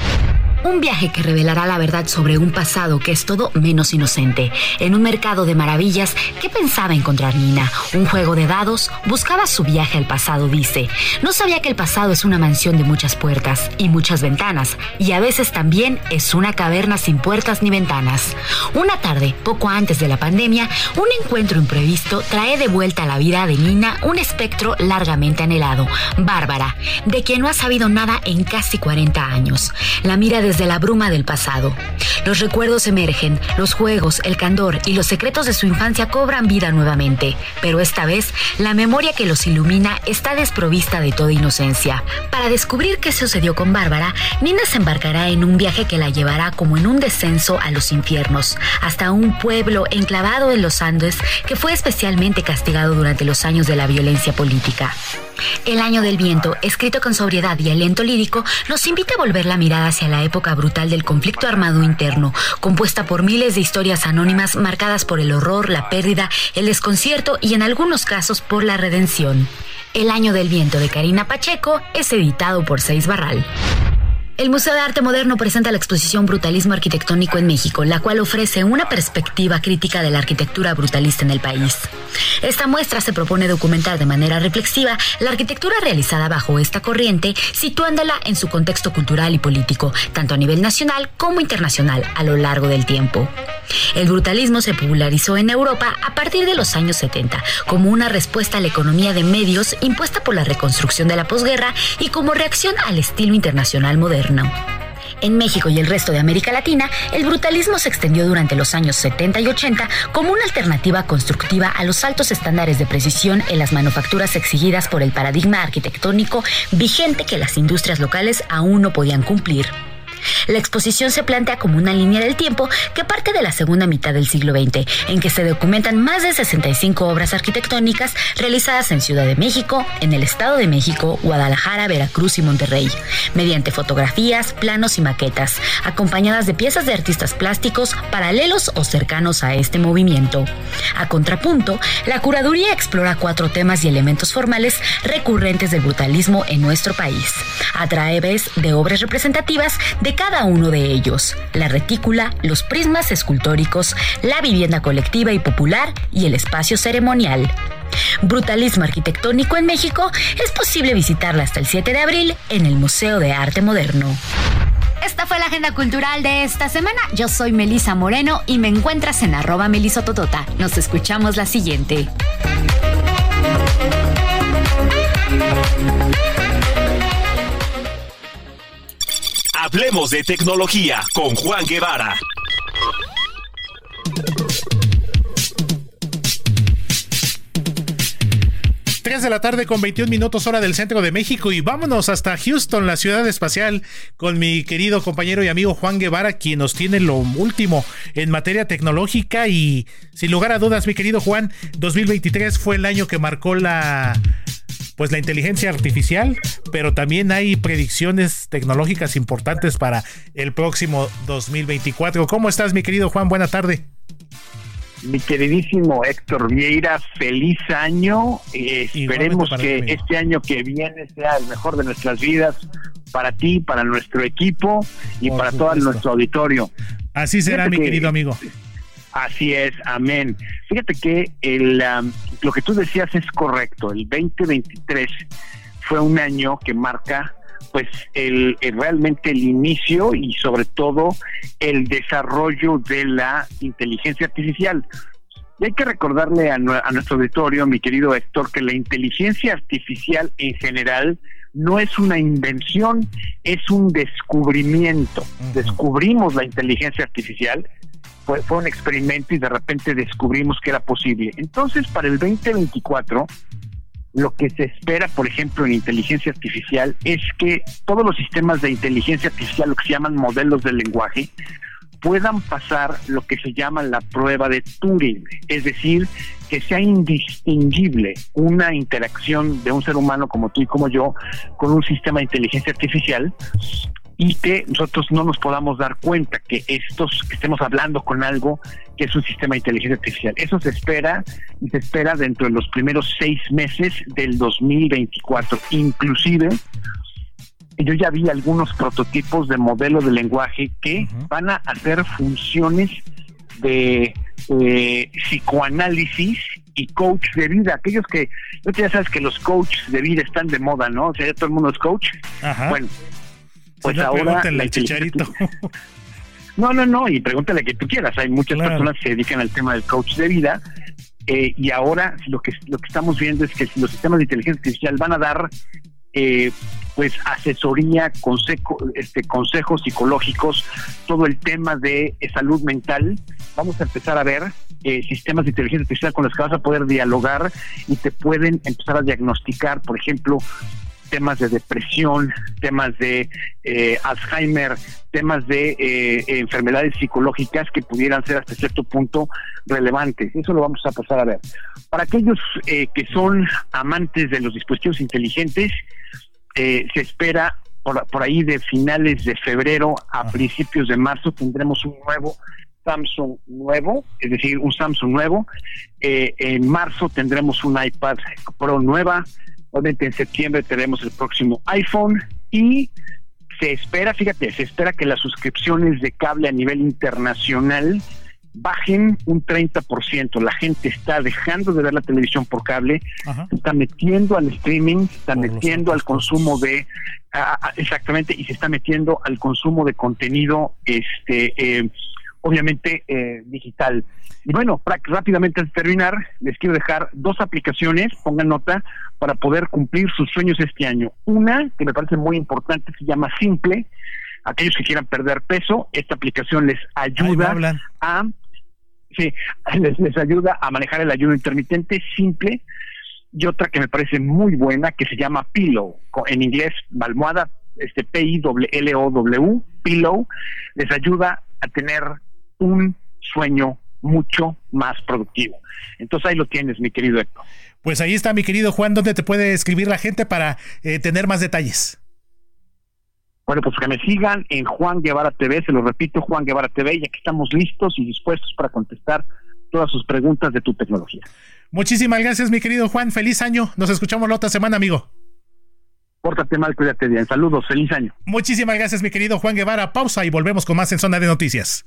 Un viaje que revelará la verdad sobre un pasado que es todo menos inocente. En un mercado de maravillas, ¿qué pensaba encontrar Nina? Un juego de dados, buscaba su viaje al pasado, dice. No sabía que el pasado es una mansión de muchas puertas y muchas ventanas, y a veces también es una caverna sin puertas ni ventanas. Una tarde, poco antes de la pandemia, un encuentro imprevisto trae de vuelta a la vida de Nina un espectro largamente anhelado, Bárbara, de quien no ha sabido nada en casi 40 años. La mira desde la bruma del pasado. Los recuerdos emergen, los juegos, el candor y los secretos de su infancia cobran vida nuevamente, pero esta vez la memoria que los ilumina está desprovista de toda inocencia. Para descubrir qué sucedió con Bárbara, Nina se embarcará en un viaje que la llevará como en un descenso a los infiernos, hasta un pueblo enclavado en los Andes que fue especialmente castigado durante los años de la violencia política. El año del viento, escrito con sobriedad y aliento lírico, nos invita a volver la mirada hacia la época brutal del conflicto armado interno, compuesta por miles de historias anónimas marcadas por el horror, la pérdida, el desconcierto y en algunos casos por la redención. El año del viento de Karina Pacheco es editado por Seis Barral. El Museo de Arte Moderno presenta la exposición Brutalismo Arquitectónico en México, la cual ofrece una perspectiva crítica de la arquitectura brutalista en el país. Esta muestra se propone documentar de manera reflexiva la arquitectura realizada bajo esta corriente, situándola en su contexto cultural y político, tanto a nivel nacional como internacional, a lo largo del tiempo. El brutalismo se popularizó en Europa a partir de los años 70 como una respuesta a la economía de medios impuesta por la reconstrucción de la posguerra y como reacción al estilo internacional moderno. En México y el resto de América Latina, el brutalismo se extendió durante los años 70 y 80 como una alternativa constructiva a los altos estándares de precisión en las manufacturas exigidas por el paradigma arquitectónico vigente que las industrias locales aún no podían cumplir. La exposición se plantea como una línea del tiempo que parte de la segunda mitad del siglo XX, en que se documentan más de 65 obras arquitectónicas realizadas en Ciudad de México, en el Estado de México, Guadalajara, Veracruz y Monterrey, mediante fotografías, planos y maquetas, acompañadas de piezas de artistas plásticos paralelos o cercanos a este movimiento. A contrapunto, la curaduría explora cuatro temas y elementos formales recurrentes del brutalismo en nuestro país, a través de obras representativas de cada uno de ellos, la retícula, los prismas escultóricos, la vivienda colectiva y popular y el espacio ceremonial. Brutalismo arquitectónico en México es posible visitarla hasta el 7 de abril en el Museo de Arte Moderno. Esta fue la agenda cultural de esta semana. Yo soy Melisa Moreno y me encuentras en arroba melisototota. Nos escuchamos la siguiente. Hablemos de tecnología con Juan Guevara. De la tarde con 21 minutos hora del centro de México y vámonos hasta Houston, la ciudad espacial, con mi querido compañero y amigo Juan Guevara, quien nos tiene lo último en materia tecnológica y sin lugar a dudas, mi querido Juan, 2023 fue el año que marcó la pues la inteligencia artificial, pero también hay predicciones tecnológicas importantes para el próximo 2024. ¿Cómo estás, mi querido Juan? Buena tarde. Mi queridísimo Héctor Vieira, feliz año. Eh, esperemos que este año que viene sea el mejor de nuestras vidas para ti, para nuestro equipo y para todo nuestro auditorio. Así será, mi querido amigo. Así es, amén. Fíjate que el, lo que tú decías es correcto. El 2023 fue un año que marca pues el, realmente el inicio y sobre todo el desarrollo de la inteligencia artificial. Y hay que recordarle a, a nuestro auditorio, mi querido Héctor, que la inteligencia artificial en general no es una invención, es un descubrimiento. Descubrimos la inteligencia artificial fue, un experimento y de repente descubrimos que era posible. Entonces, para el 2024, lo que se espera, por ejemplo, en inteligencia artificial, es que todos los sistemas de inteligencia artificial, lo que se llaman modelos de lenguaje, puedan pasar lo que se llama la prueba de Turing, es decir, que sea indistinguible una interacción de un ser humano como tú y como yo con un sistema de inteligencia artificial y que nosotros no nos podamos dar cuenta que estos que estemos hablando con algo que es un sistema de inteligencia artificial. Eso se espera y se espera dentro de los primeros seis meses del 2024. Inclusive, yo ya vi algunos prototipos de modelos de lenguaje que van a hacer funciones de eh, psicoanálisis y coach de vida. Aquellos que, ya sabes que los coaches de vida están de moda, ¿no? O sea, ya todo el mundo es coach. Bueno, pues ahora la chicharito. No, no, no, y pregúntale que tú quieras. Hay muchas personas que se dedican al tema del coach de vida eh, y ahora lo que lo que estamos viendo es que los sistemas de inteligencia artificial van a dar eh, pues asesoría, consejo, este, consejos psicológicos, todo el tema de eh, salud mental. Vamos a empezar a ver eh, sistemas de inteligencia artificial con los que vas a poder dialogar y te pueden empezar a diagnosticar, por ejemplo, temas de depresión, temas de eh, Alzheimer, temas de enfermedades psicológicas que pudieran ser hasta cierto punto relevantes. Eso lo vamos a pasar a ver. Para aquellos que son amantes de los dispositivos inteligentes, eh, se espera por, ahí de finales de febrero a principios de marzo tendremos un nuevo Samsung nuevo, es decir, un Samsung nuevo. Eh, en marzo tendremos un iPad Pro nueva. Obviamente en septiembre tenemos el próximo iPhone y se espera, fíjate, se espera que las suscripciones de cable a nivel internacional bajen un 30%. La gente está dejando de ver la televisión por cable, está metiendo al streaming, está metiendo al consumo de exactamente y se está metiendo al consumo de contenido este eh, obviamente eh, digital. Y bueno, rápidamente antes de terminar, les quiero dejar dos aplicaciones, pongan nota, para poder cumplir sus sueños este año. Una, que me parece muy importante, se llama Simple. Aquellos que quieran perder peso, esta aplicación les ayuda a Sí, les, ayuda a manejar el ayuno intermitente simple y otra que me parece muy buena que se llama Pillow, en inglés almohada, este P I L O W, Pillow, les ayuda a tener un sueño mucho más productivo. Entonces ahí lo tienes, mi querido Héctor. Pues ahí está, mi querido Juan, ¿dónde te puede escribir la gente para eh, tener más detalles? Bueno, pues que me sigan en Juan Guevara TV, se lo repito, Juan Guevara TV, y aquí estamos listos y dispuestos para contestar todas sus preguntas de tu tecnología. Muchísimas gracias, mi querido Juan. Feliz año. Nos escuchamos la otra semana, amigo. Pórtate mal, cuídate bien. Saludos, feliz año. Muchísimas gracias, mi querido Juan Guevara. Pausa y volvemos con más en Zona de Noticias.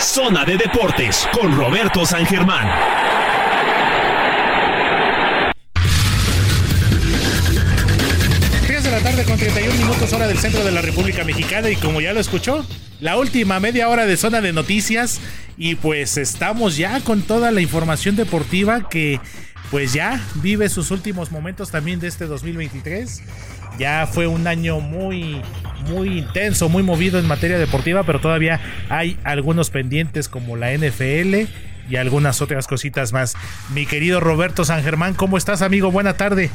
Zona de Deportes con Roberto San Germán. de la tarde con 31 minutos hora del centro de la República Mexicana y como ya lo escuchó, la última media hora de zona de noticias y pues estamos ya con toda la información deportiva que pues ya vive sus últimos momentos también de este 2023 ya fue un año muy, muy intenso, muy movido en materia deportiva, pero todavía hay algunos pendientes como la NFL y algunas otras cositas más. Mi querido Roberto San Germán, ¿cómo estás, amigo? Buena tarde.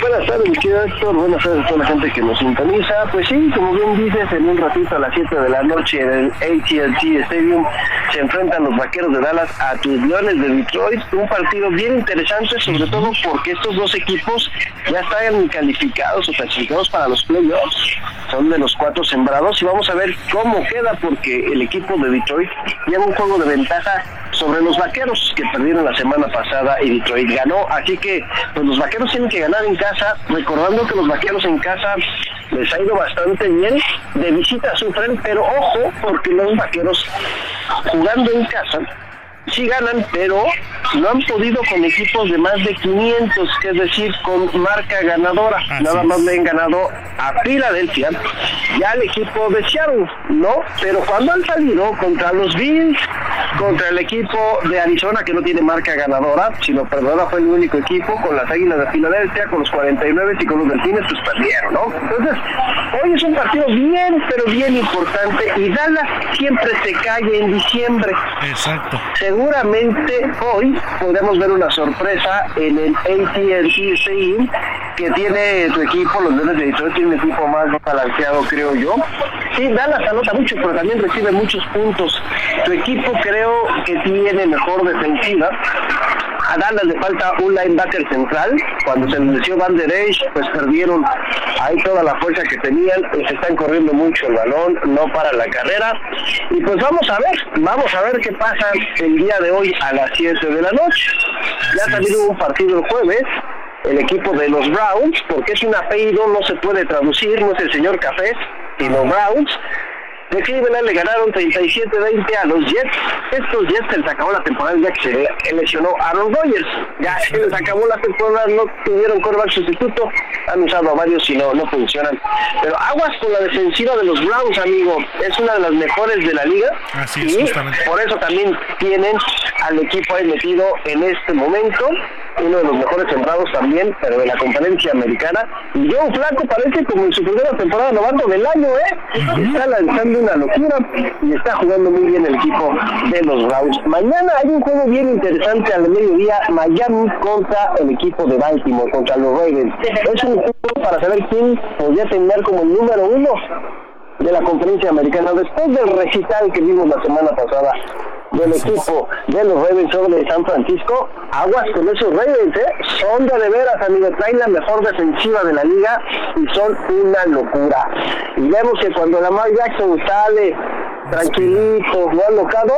Buenas tardes, mi querido Héctor. Buenas tardes a toda la gente que nos sintoniza. Pues sí, como bien dices, en un ratito a las 7 de la noche en el AT&T Stadium se enfrentan los vaqueros de Dallas a tus Leones de Detroit. Un partido bien interesante, sobre todo porque estos dos equipos ya están calificados o clasificados para los playoffs. Son de los cuatro sembrados y vamos a ver cómo queda porque el equipo de Detroit lleva un juego de ventaja sobre los vaqueros que perdieron la semana pasada y Detroit ganó. Así que pues los vaqueros tienen que ganar en casa, recordando que los vaqueros en casa les ha ido bastante bien. De visita sufren, pero ojo, porque los vaqueros jugando en casa sí ganan, pero no han podido con equipos de más de 500, que es decir, con marca ganadora. Nada más le han ganado a Filadelfia y al equipo de Seattle, ¿no? Pero cuando han salido contra los Bills, contra el equipo de Arizona, que no tiene marca ganadora, sino perdona, fue el único equipo, con las Águilas de Filadelfia, con los 49 y con los Delfines, pues perdieron, ¿no? Entonces, hoy es un partido bien, pero bien importante y Dallas siempre se cae en diciembre. Exacto seguramente hoy podemos ver una sorpresa en el AT&T Stadium que tiene tu equipo, los Leones de Detroit tienen un equipo más balanceado, creo yo. Sí, Dallas anota mucho, pero también recibe muchos puntos. Tu equipo creo que tiene mejor defensiva. A Dallas le falta un linebacker central. Cuando se lesió Van Der Esch, pues perdieron ahí toda la fuerza que tenían. Se están corriendo mucho el balón, no para la carrera. Y pues vamos a ver, vamos a ver qué pasa el día de hoy a las 7 de la noche. Ya también hubo un partido el jueves el equipo de los Browns, porque es un apellido, no se puede traducir, no es el señor Cafés, sino Browns. De Cleveland le ganaron 37-20 a los Jets. Estos Jets se les acabó la temporada ya que se lesionó Aaron Rodgers. Ya se les acabó la temporada, no tuvieron coreback sustituto. Han usado a varios y no, no funcionan. Pero aguas con la defensiva de los Browns, amigo. Es una de las mejores de la liga. Así es, y por eso también tienen al equipo ahí metido en este momento uno de los mejores sembrados también, pero de la conferencia americana. Y Joe Flaco parece como en su primera temporada novato del año, ¿eh? Está lanzando una locura y está jugando muy bien el equipo de los Browns. Mañana hay un juego bien interesante al mediodía, Miami contra el equipo de Baltimore, contra los Ravens. Es un juego para saber quién podría tener como el número uno de la conferencia americana después del recital que vimos la semana pasada del equipo de los Ravens sobre San Francisco, aguas con esos Ravens, ¿eh? son de, de veras, amigo, traen la mejor defensiva de la liga y son una locura. Y vemos que cuando Lamar Jackson sale tranquilito, no alocado,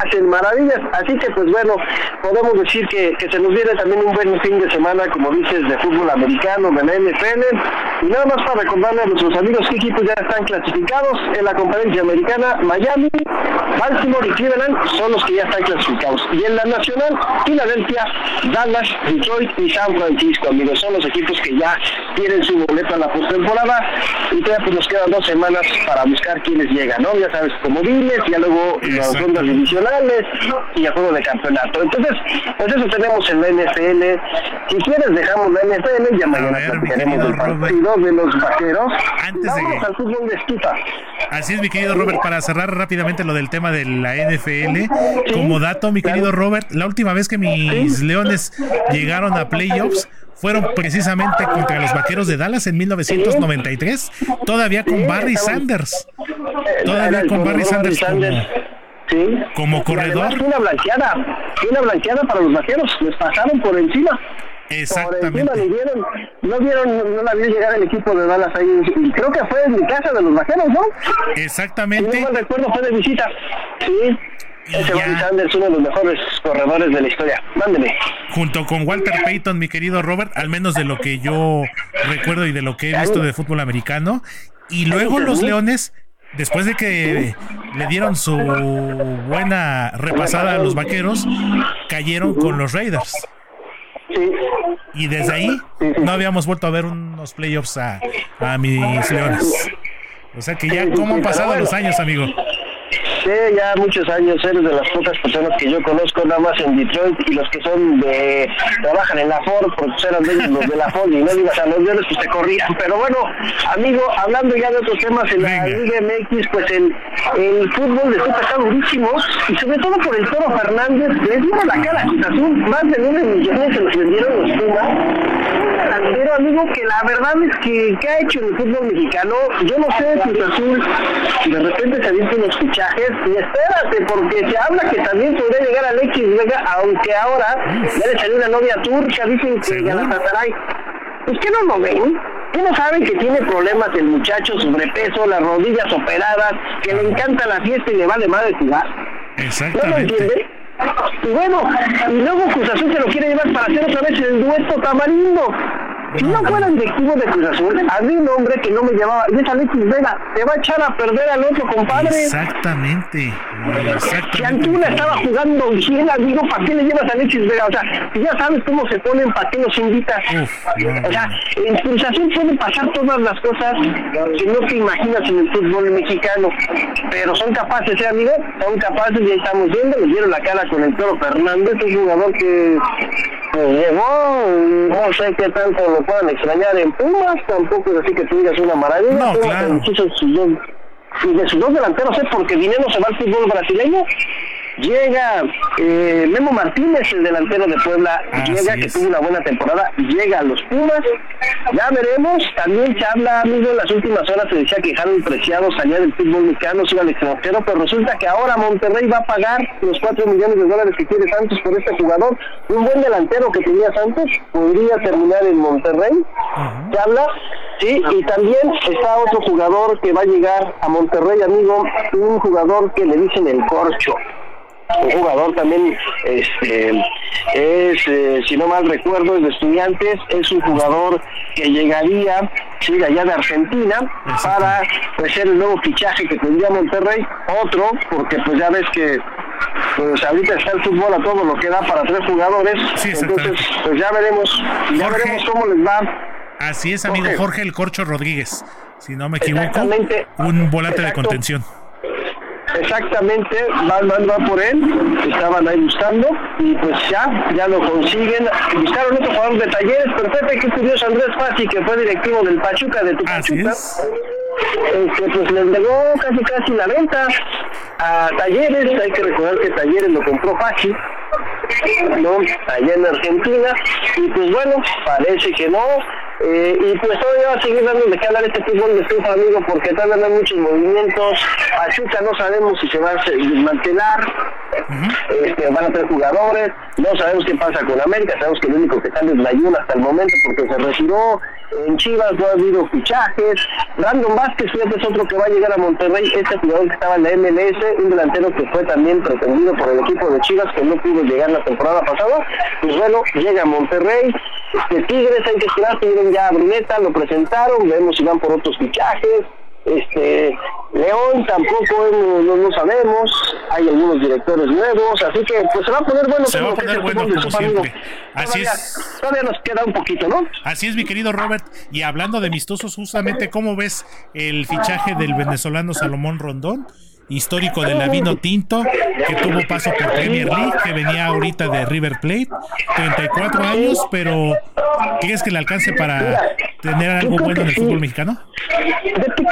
hacen maravillas. Así que, pues bueno, podemos decir que, que, se nos viene también un buen fin de semana, como dices, de fútbol americano, de la NFL. Y nada más para recordarle a nuestros amigos qué equipos ya están clasificados en la conferencia americana, Miami, Baltimore y Cleveland son los que ya están clasificados. Y en la nacional, Filadelfia, Dallas, Detroit y San Francisco, amigos, son los equipos que ya tienen su boleto a la postemporada y todavía pues nos quedan dos semanas para buscar quiénes llegan, ¿no? Ya sabes, como diles, ya luego las rondas divisionales y el juego de campeonato. Entonces, pues eso tenemos en la NFL. Si quieres dejamos la NFL, ya mañana platicaremos del partido de los vaqueros. Antes Vamos de... al fútbol de Así es, mi querido Robert, para cerrar rápidamente lo del tema de la NFL. Como dato, mi querido Robert, la última vez que mis Leones llegaron a playoffs fueron precisamente contra los Vaqueros de Dallas en 1993, todavía con Barry Sanders. Todavía con Barry Sanders como, Sí. como corredor. Una blanqueada, una blanqueada para los vaqueros, les pasaron por encima. Exactamente. Por encima le no vieron, no la vio llegar el equipo de Dallas ahí, y creo que fue en mi casa de los vaqueros, ¿no? Exactamente. Si no mal recuerdo, fue de visita. Sí. Ese Barry Sanders, uno de los mejores corredores de la historia. Mándeme. Junto con Walter Payton, mi querido Robert, al menos de lo que yo recuerdo y de lo que he visto de fútbol americano. Y luego los Leones después de que le dieron su buena repasada a los vaqueros, cayeron con los Raiders. Y desde ahí no habíamos vuelto a ver unos playoffs a, a mis leones. O sea que ya, ¿cómo han pasado los años, amigo? Sí, ya muchos años, eres de las pocas personas que yo conozco nada más en Detroit y los que son de, trabajan en la Ford, porque eran de ellos los de la Ford y no digas a los viernes pues te corrían. Pero bueno, amigo, hablando ya de otros temas en la Liga MX, pues el, el fútbol de Copa está durísimo y sobre todo por el Toro Fernández, le dieron la cara a Cruz Azul, más de 9 millones se los vendieron los Pumas. Un delantero, amigo, que la verdad es que, ¿qué ha hecho en el fútbol mexicano? Yo no sé, Cruz Azul de repente se unos fichajes y espérate, porque se habla que también podría llegar Alexis Vega, aunque ahora debe salir una novia turca, dicen que Galatasaray. Pues que no lo ven, que no saben que tiene problemas el muchacho, sobrepeso, las rodillas operadas, que le encanta la fiesta y le vale madre jugar. ¿No lo Exactamente. entienden? Y bueno, y luego Cruz Azul se lo quiere llevar para hacer otra vez el dueto tamarindo. Si no fuera directivo de Cruz Azul, había un hombre que no me llamaba, y es Alexis Vega, te va a echar a perder al otro compadre. Exactamente. Si Exactamente. Antuna estaba jugando bien, amigo, ¿para qué le llevas a Alexis Vega? O sea, si ya sabes cómo se ponen, ¿para qué los invitas? O sea, en Cruz Azul pueden pasar todas las cosas que no te imaginas en el fútbol mexicano, pero son capaces, ¿eh, amigo? Son capaces y ahí estamos viendo, les dieron la cara con el Toro Fernández, un jugador que pues, llegó, no sé qué tanto lo puedan extrañar en Pumas, tampoco es así que tú digas una maravilla. No, Pumas claro. y de sus dos delanteros, ¿eh? Porque dinero se va al fútbol brasileño. Llega eh, Memo Martínez, el delantero de Puebla, llega, que tuvo una buena temporada, llega a los Pumas. Ya veremos. También se habla, amigo, en las últimas horas se decía que Harold Preciado salía del fútbol mexicano, se iba al extranjero, pero resulta que ahora Monterrey va a pagar los 4 millones de dólares que quiere Santos por este jugador. Un buen delantero que tenía Santos podría terminar en Monterrey. Se habla. Sí, y también está otro jugador que va a llegar a Monterrey, amigo, un jugador que le dicen el corcho un jugador también este es eh, si no mal recuerdo es de estudiantes es un jugador que llegaría sí, allá de Argentina para pues, ser el nuevo fichaje que tendría Monterrey. Otro porque pues ya ves que pues ahorita está el fútbol a todo lo que da para tres jugadores. Entonces pues ya veremos ya veremos cómo les va. Así es amigo Jorge, el Corcho Rodríguez. Si no me equivoco un volante de contención Exactamente, van, van, van por él, estaban ahí buscando y pues ya, ya lo consiguen. Buscaron otro jugador de talleres, pero Pepe, qué curioso, Andrés Pazzi, que fue directivo del Pachuca, de tu Pachuca. Este, pues le entregó casi casi la venta a Talleres, hay que recordar que Talleres lo compró Pachi, ¿no? allá en Argentina, y pues bueno, parece que no, eh, y pues todavía va a seguir dando de qué hablar este fútbol de estufa, amigo, porque todavía no hay muchos movimientos. Pachuca no sabemos si se va a desmantelar, este, van a tener jugadores, no sabemos qué pasa con América, sabemos que el único que sale es la Yuna hasta el momento porque se retiró. En Chivas no ha habido fichajes. Brandon Vázquez, fíjate, es otro que va a llegar a Monterrey. Este jugador que estaba en la MLS, un delantero que fue también pretendido por el equipo de Chivas, que no pudo llegar la temporada pasada. Pues bueno, llega a Monterrey. Este, Tigres, hay que esperar, tienen ya a Bruneta, lo presentaron, vemos si van por otros fichajes. Este, León tampoco no, no, sabemos, hay algunos directores nuevos, así que pues se va a poner bueno. Se va a poner bueno como siempre. Así es. Todavía nos queda un poquito, ¿no? Así es, mi querido Robert. Y hablando de amistosos, justamente, ¿cómo ves el fichaje del venezolano Salomón Rondón? Histórico de la Vino Tinto, que tuvo paso por Premier League, que venía ahorita de River Plate, 34 años, pero ¿crees que le alcance para tener algo bueno en el fútbol mexicano?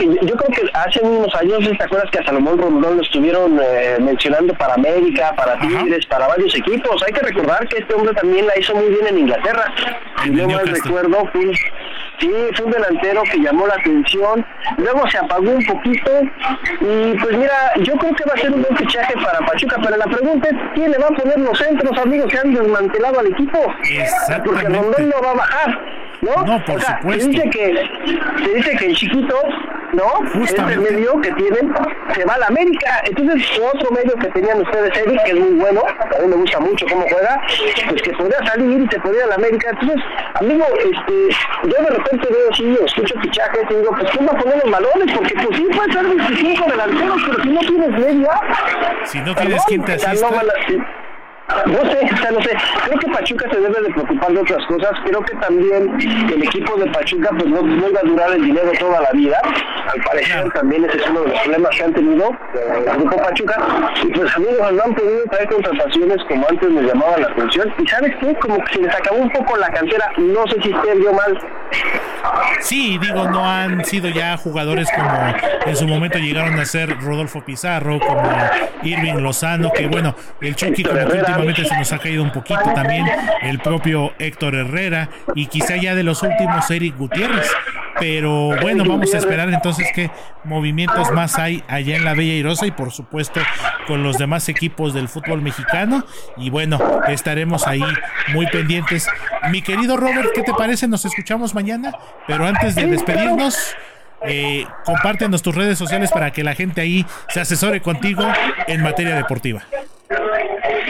yo creo que hace unos años, ¿te acuerdas que a Salomón Rondón lo estuvieron eh, mencionando para América, para Tigres, para varios equipos? Hay que recordar que este hombre también la hizo muy bien en Inglaterra. No mal recuerdo, fue, sí, fue un delantero que llamó la atención, luego se apagó un poquito y pues mira, yo creo que va a ser un buen fichaje para Pachuca, pero la pregunta es, ¿quién le va a poner los centros, amigos, que han desmantelado al equipo? Porque Rondón no va a bajar, ¿no? No, por supuesto. Se dice, que, se dice que el chiquito, ¿no? Este medio que tienen, se va a la América. Entonces, otro medio que tenían ustedes, Eric, que es muy bueno, a mí me gusta mucho cómo juega, pues que podría salir y se podría a la América. Entonces, amigo, este, yo de repente veo, sí, escucho fichajes y digo, pues ¿quién va a poner los balones? Porque pues sí, puede ser 25 delanteros, pero si no tienes media. Si no tienes quien te asista. No sé, o sea, no sé. Creo que Pachuca se debe de preocupar de otras cosas. Creo que también el equipo de Pachuca pues no, no iba a durar el dinero toda la vida. Al parecer también ese es uno de los problemas que han tenido el grupo Pachuca. Y pues amigos, no han podido traer contrataciones como antes me llamaban la atención. Y sabes qué, como que se les acabó un poco la cantera. No sé si vio mal. Sí, digo, no han sido ya jugadores como en su momento llegaron a ser Rodolfo Pizarro, como Irving Lozano, que bueno, el Chucky como últimamente se nos ha caído un poquito también, el propio Héctor Herrera y quizá ya de los últimos Eric Gutiérrez. Pero bueno, vamos a esperar entonces qué movimientos más hay allá en la Bella Irosa y por supuesto con los demás equipos del fútbol mexicano. Y bueno, estaremos ahí muy pendientes. Mi querido Robert, ¿qué te parece? Nos escuchamos mañana, pero antes de despedirnos, eh, compártenos tus redes sociales para que la gente ahí se asesore contigo en materia deportiva.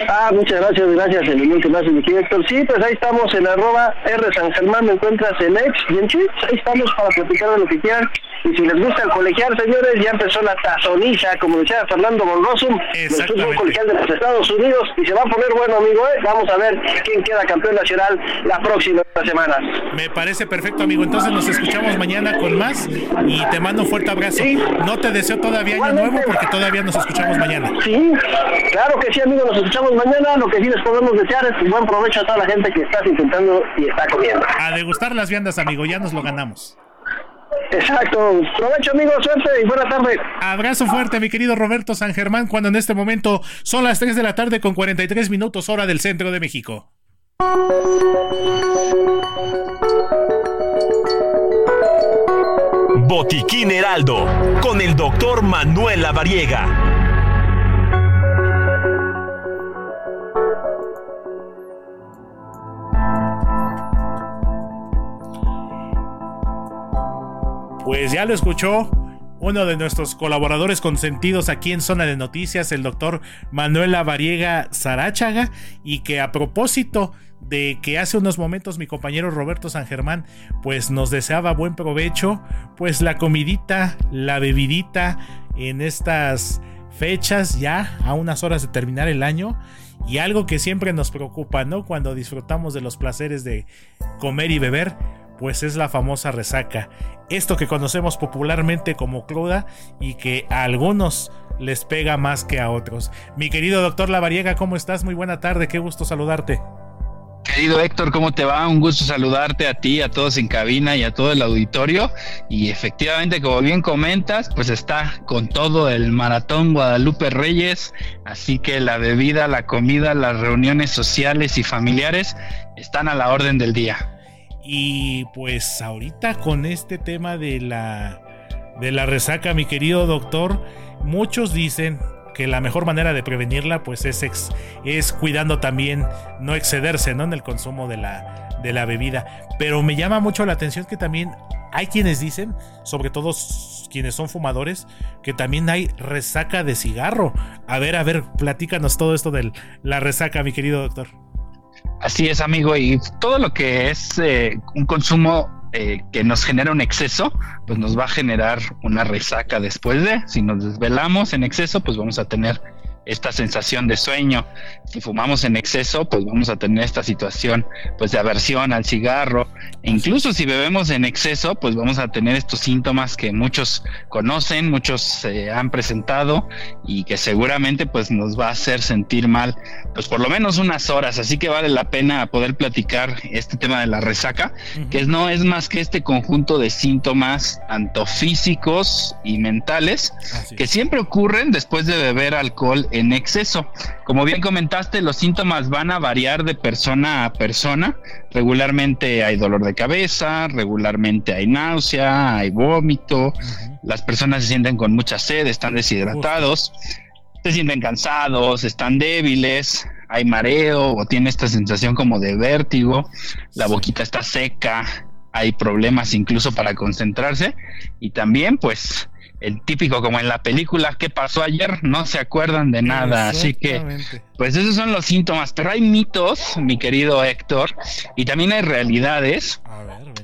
Ah, muchas gracias, gracias, el que más mi Héctor. Sí, pues ahí estamos en arroba R San Germán, me encuentras en ex y en Chips, ahí estamos para platicar de lo que quieran. Y si les gusta el colegial, señores, ya empezó la tazoniza, como decía Fernando Bonrosum, del fútbol colegial de los Estados Unidos, y se va a poner bueno, amigo, ¿eh? Vamos a ver quién queda campeón nacional la próxima semana. Me parece perfecto, amigo. Entonces nos escuchamos mañana con más y te mando un fuerte abrazo. No te deseo todavía año nuevo porque todavía nos escuchamos mañana. Sí, claro que sí, amigo, nos escuchamos mañana. Lo que sí les podemos desear es un buen provecho a toda la gente que está intentando y está comiendo. A degustar las viandas, amigo, ya nos lo ganamos. Exacto. Provecho, amigos. Suerte y buena tarde. Abrazo fuerte, mi querido Roberto San Germán, cuando en este momento son las 3 de la tarde con 43 minutos hora del centro de México. Botiquín Heraldo, con el doctor Manuel Lavariega. Pues ya lo escuchó uno de nuestros colaboradores consentidos aquí en Zona de Noticias, el doctor Manuel Lavariega Sarachaga, y que a propósito de que hace unos momentos mi compañero Roberto San Germán pues nos deseaba buen provecho, pues la comidita, la bebidita en estas fechas ya a unas horas de terminar el año y algo que siempre nos preocupa, ¿no? Cuando disfrutamos de los placeres de comer y beber, pues es la famosa resaca. Esto que conocemos popularmente como cruda y que a algunos les pega más que a otros. Mi querido doctor Lavariega, ¿cómo estás? Muy buena tarde, qué gusto saludarte. Querido Héctor, ¿cómo te va? Un gusto saludarte a ti, a todos en cabina y a todo el auditorio. Y efectivamente, como bien comentas, pues está con todo el maratón Guadalupe Reyes. Así que la bebida, la comida, las reuniones sociales y familiares están a la orden del día. Y pues ahorita con este tema de la de la resaca, mi querido doctor, muchos dicen que la mejor manera de prevenirla pues es, es cuidando también no excederse ¿no? en el consumo de la, de la bebida. Pero me llama mucho la atención que también hay quienes dicen, sobre todo quienes son fumadores, que también hay resaca de cigarro. A ver, a ver, platícanos todo esto de la resaca, mi querido doctor. Así es, amigo, y todo lo que es eh, un consumo eh, que nos genera un exceso, pues nos va a generar una resaca después de, si nos desvelamos en exceso, pues vamos a tener esta sensación de sueño. Si fumamos en exceso, pues vamos a tener esta situación pues de aversión al cigarro. E incluso si bebemos en exceso, pues vamos a tener estos síntomas que muchos conocen, muchos se han presentado y que seguramente pues nos va a hacer sentir mal pues por lo menos unas horas. Así que vale la pena poder platicar este tema de la resaca, que no es más que este conjunto de síntomas tanto físicos y mentales que siempre ocurren después de beber alcohol en exceso. Como bien comentaste, los síntomas van a variar de persona a persona. Regularmente hay dolor de cabeza, regularmente hay náusea, hay vómito, las personas se sienten con mucha sed, están deshidratados, se sienten cansados, están débiles, hay mareo o tiene esta sensación como de vértigo, la boquita está seca, hay problemas incluso para concentrarse. Y también pues el típico como en la película ¿Qué pasó ayer? No se acuerdan de nada, así que pues esos son los síntomas, pero hay mitos, mi querido Héctor, y también hay realidades.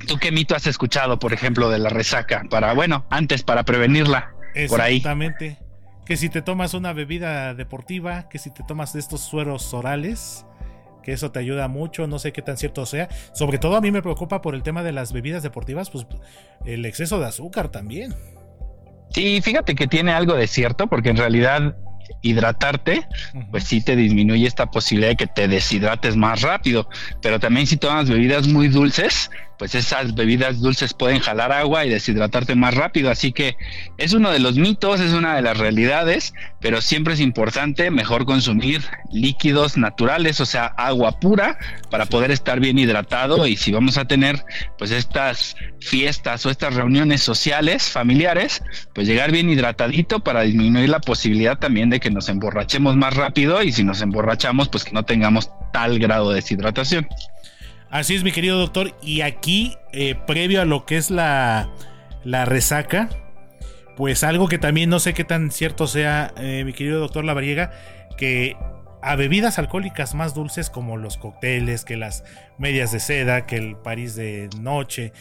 ¿Tú qué mito has escuchado, por ejemplo, de la resaca? Para, bueno, antes para prevenirla por ahí. Exactamente. Que si te tomas una bebida deportiva, que si te tomas estos sueros orales, que eso te ayuda mucho, no sé qué tan cierto sea. Sobre todo a mí me preocupa por el tema de las bebidas deportivas, pues el exceso de azúcar también. Sí, fíjate que tiene algo de cierto, porque en realidad hidratarte, pues sí te disminuye esta posibilidad de que te deshidrates más rápido. Pero también si tomas bebidas muy dulces, pues esas bebidas dulces pueden jalar agua y deshidratarte más rápido. Así que es uno de los mitos, es una de las realidades, pero siempre es importante mejor consumir líquidos naturales, o sea, agua pura, para poder estar bien hidratado. Y si vamos a tener pues estas fiestas o estas reuniones sociales, familiares, pues llegar bien hidratadito para disminuir la posibilidad también de que nos emborrachemos más rápido y si nos emborrachamos, pues que no tengamos tal grado de deshidratación. Así es, mi querido doctor. Y aquí, eh, previo a lo que es la, la resaca, pues algo que también no sé qué tan cierto sea, eh, mi querido doctor Lavariega, que a bebidas alcohólicas más dulces como los cócteles, que las medias de seda, que el París de noche,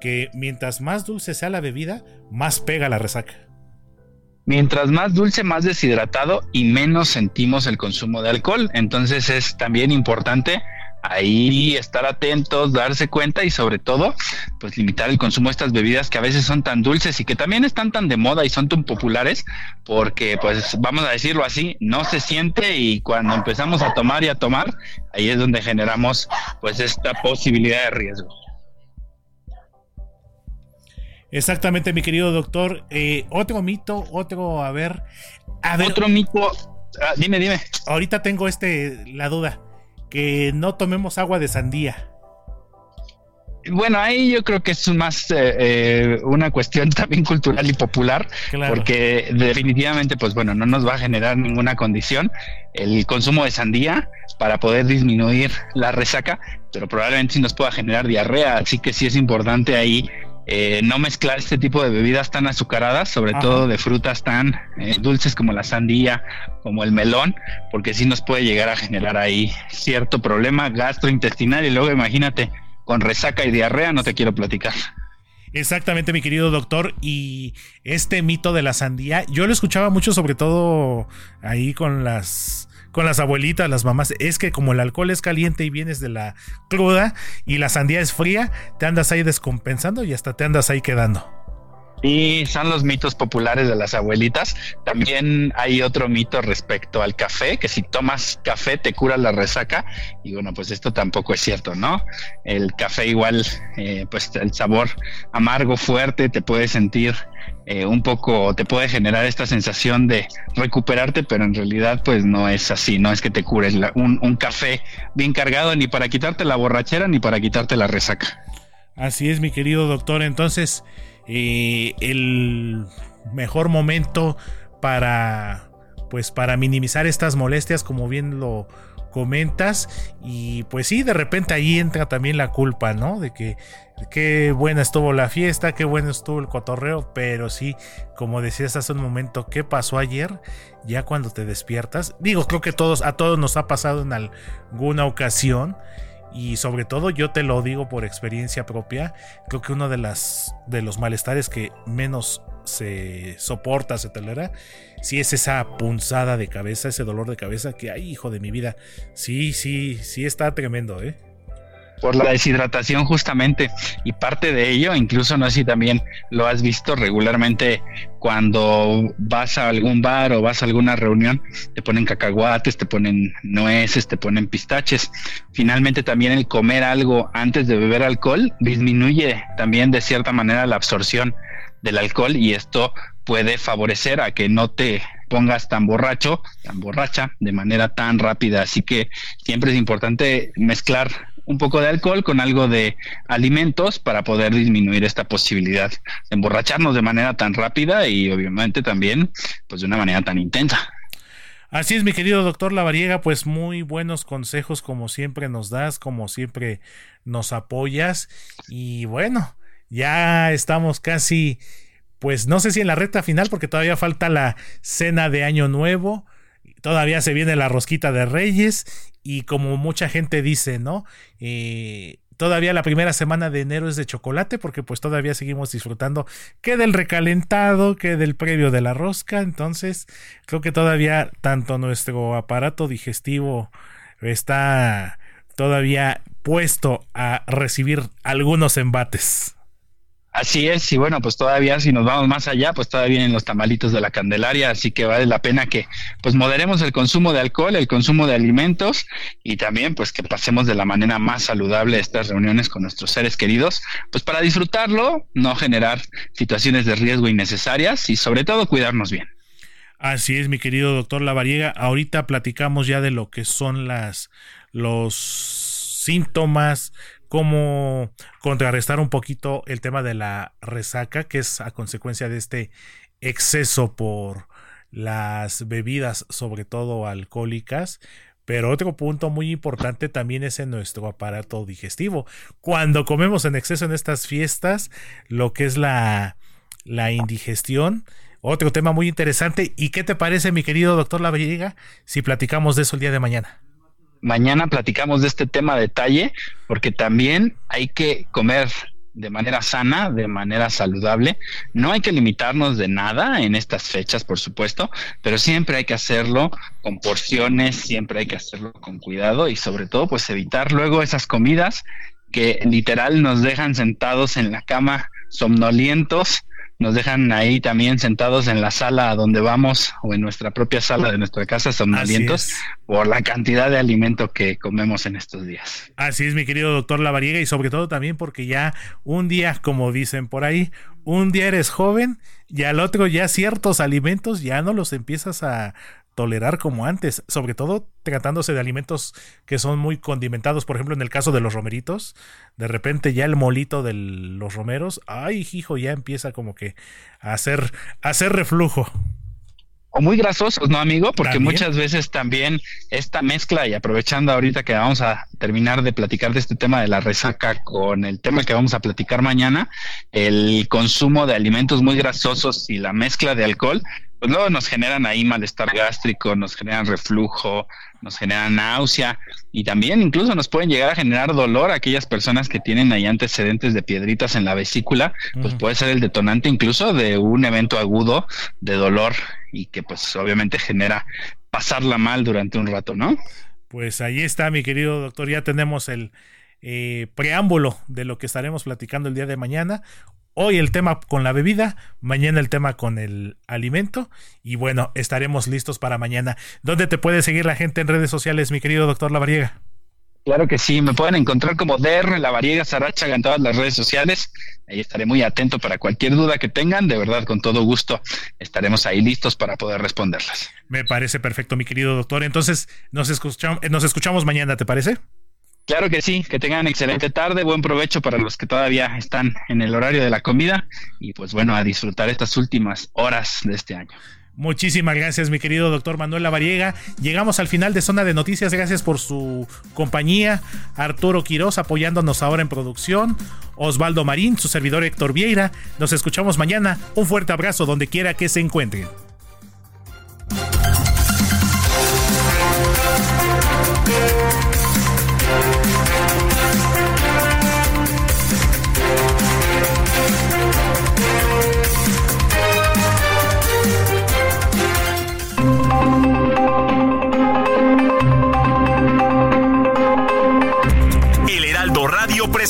que mientras más dulce sea la bebida, más pega la resaca. Mientras más dulce, más deshidratado y menos sentimos el consumo de alcohol. Entonces es también importante ahí estar atentos, darse cuenta y sobre todo, pues limitar el consumo de estas bebidas que a veces son tan dulces y que también están tan de moda y son tan populares, porque pues vamos a decirlo así, no se siente y cuando empezamos a tomar y a tomar, ahí es donde generamos pues esta posibilidad de riesgo. Exactamente, mi querido doctor. Eh, otro mito, otro, a ver, a ver. Otro mito. Ah, dime, dime. Ahorita tengo este la duda que no tomemos agua de sandía. Bueno, ahí yo creo que es más eh, eh, una cuestión también cultural y popular, porque definitivamente, pues bueno, no nos va a generar ninguna condición el consumo de sandía para poder disminuir la resaca, pero probablemente sí nos pueda generar diarrea, así que sí es importante ahí eh, no mezclar este tipo de bebidas tan azucaradas, sobre todo de frutas tan dulces como la sandía, como el melón, porque sí nos puede llegar a generar ahí cierto problema gastrointestinal y luego imagínate con resaca y diarrea no te quiero platicar. Exactamente, mi querido doctor. Y este mito de la sandía, yo lo escuchaba mucho, sobre todo ahí con las con las abuelitas, las mamás, es que como el alcohol es caliente y vienes de la cruda y la sandía es fría, te andas ahí descompensando y hasta te andas ahí quedando. Y son los mitos populares de las abuelitas. También hay otro mito respecto al café, que si tomas café te cura la resaca. Y bueno, pues esto tampoco es cierto, ¿no? El café igual, eh, pues el sabor amargo, fuerte, te puede sentir eh, un poco, te puede generar esta sensación de recuperarte, pero en realidad pues no es así, no es que te cures un, un café bien cargado ni para quitarte la borrachera ni para quitarte la resaca. Así es, mi querido doctor. Entonces, eh, el mejor momento para pues para minimizar estas molestias como bien lo comentas y pues sí de repente ahí entra también la culpa no de que qué buena estuvo la fiesta qué bueno estuvo el cotorreo pero sí como decías hace un momento qué pasó ayer ya cuando te despiertas digo creo que todos a todos nos ha pasado en alguna ocasión y sobre todo yo te lo digo por experiencia propia, creo que uno de las de los malestares que menos se soporta, se tolera, si es esa punzada de cabeza, ese dolor de cabeza que ay, hijo de mi vida. Sí, sí, sí está tremendo, ¿eh? Por la deshidratación justamente y parte de ello incluso no sé si también lo has visto regularmente cuando vas a algún bar o vas a alguna reunión te ponen cacahuates te ponen nueces te ponen pistaches finalmente también el comer algo antes de beber alcohol disminuye también de cierta manera la absorción del alcohol y esto puede favorecer a que no te pongas tan borracho, tan borracha de manera tan rápida. Así que siempre es importante mezclar un poco de alcohol con algo de alimentos para poder disminuir esta posibilidad de emborracharnos de manera tan rápida y obviamente también pues de una manera tan intensa. Así es, mi querido doctor Lavariega, pues muy buenos consejos como siempre nos das, como siempre nos apoyas. Y bueno, ya estamos casi, pues no sé si en la recta final porque todavía falta la cena de Año Nuevo, todavía se viene la rosquita de Reyes y como mucha gente dice, ¿no? Eh, todavía la primera semana de enero es de chocolate porque pues todavía seguimos disfrutando que del recalentado, que del previo de la rosca. Entonces creo que todavía tanto nuestro aparato digestivo está todavía puesto a recibir algunos embates. Así es, y bueno, pues todavía si nos vamos más allá, pues todavía vienen los tamalitos de la Candelaria, así que vale la pena que pues moderemos el consumo de alcohol, el consumo de alimentos y también pues que pasemos de la manera más saludable estas reuniones con nuestros seres queridos, pues para disfrutarlo, no generar situaciones de riesgo innecesarias y sobre todo cuidarnos bien. Así es, mi querido doctor Lavariega. Ahorita platicamos ya de lo que son las los síntomas, cómo contrarrestar un poquito el tema de la resaca, que es a consecuencia de este exceso por las bebidas, sobre todo alcohólicas. Pero otro punto muy importante también es en nuestro aparato digestivo. Cuando comemos en exceso en estas fiestas, lo que es la, la indigestión, otro tema muy interesante. ¿Y qué te parece, mi querido doctor Laveriga, si platicamos de eso el día de mañana? Mañana platicamos de este tema a detalle, porque también hay que comer de manera sana, de manera saludable. No hay que limitarnos de nada en estas fechas, por supuesto, pero siempre hay que hacerlo con porciones, siempre hay que hacerlo con cuidado y sobre todo pues evitar luego esas comidas que literal nos dejan sentados en la cama somnolientos nos dejan ahí también sentados en la sala a donde vamos o en nuestra propia sala de nuestra casa somnolientos por la cantidad de alimento que comemos en estos días. Así es, mi querido doctor Lavariega, y sobre todo también porque ya un día, como dicen por ahí, un día eres joven y al otro ya ciertos alimentos ya no los empiezas a tolerar como antes, sobre todo tratándose de alimentos que son muy condimentados, por ejemplo en el caso de los romeritos, de repente ya el molito de los romeros, ay hijo, ya empieza como que a hacer, a hacer reflujo o muy grasosos, ¿no, amigo? Porque muchas veces también esta mezcla, y aprovechando ahorita que vamos a terminar de platicar de este tema de la resaca con el tema que vamos a platicar mañana, el consumo de alimentos muy grasosos y la mezcla de alcohol, pues luego nos generan ahí malestar gástrico, nos generan reflujo, nos generan náusea y también incluso nos pueden llegar a generar dolor a aquellas personas que tienen ahí antecedentes de piedritas en la vesícula, pues puede ser el detonante incluso de un evento agudo de dolor y que pues obviamente genera pasarla mal durante un rato, ¿no? Pues ahí está, mi querido doctor, ya tenemos el eh, preámbulo de lo que estaremos platicando el día de mañana. Hoy el tema con la bebida, mañana el tema con el alimento y bueno, estaremos listos para mañana. ¿Dónde te puede seguir la gente en redes sociales, mi querido doctor Lavariega? Claro que sí, me pueden encontrar como DR Lavariega Saracha en todas las redes sociales. Ahí estaré muy atento para cualquier duda que tengan. De verdad, con todo gusto estaremos ahí listos para poder responderlas. Me parece perfecto, mi querido doctor. Entonces, nos escuchamos, nos escuchamos mañana, ¿te parece? Claro que sí, que tengan excelente tarde, buen provecho para los que todavía están en el horario de la comida y pues bueno, a disfrutar estas últimas horas de este año. Muchísimas gracias, mi querido doctor Manuel Lavariega. Llegamos al final de Zona de Noticias. Gracias por su compañía. Arturo Quiroz apoyándonos ahora en producción. Osvaldo Marín, su servidor Héctor Vieira. Nos escuchamos mañana. Un fuerte abrazo donde quiera que se encuentren.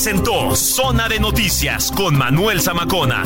Presentó Zona de Noticias con Manuel Zamacona.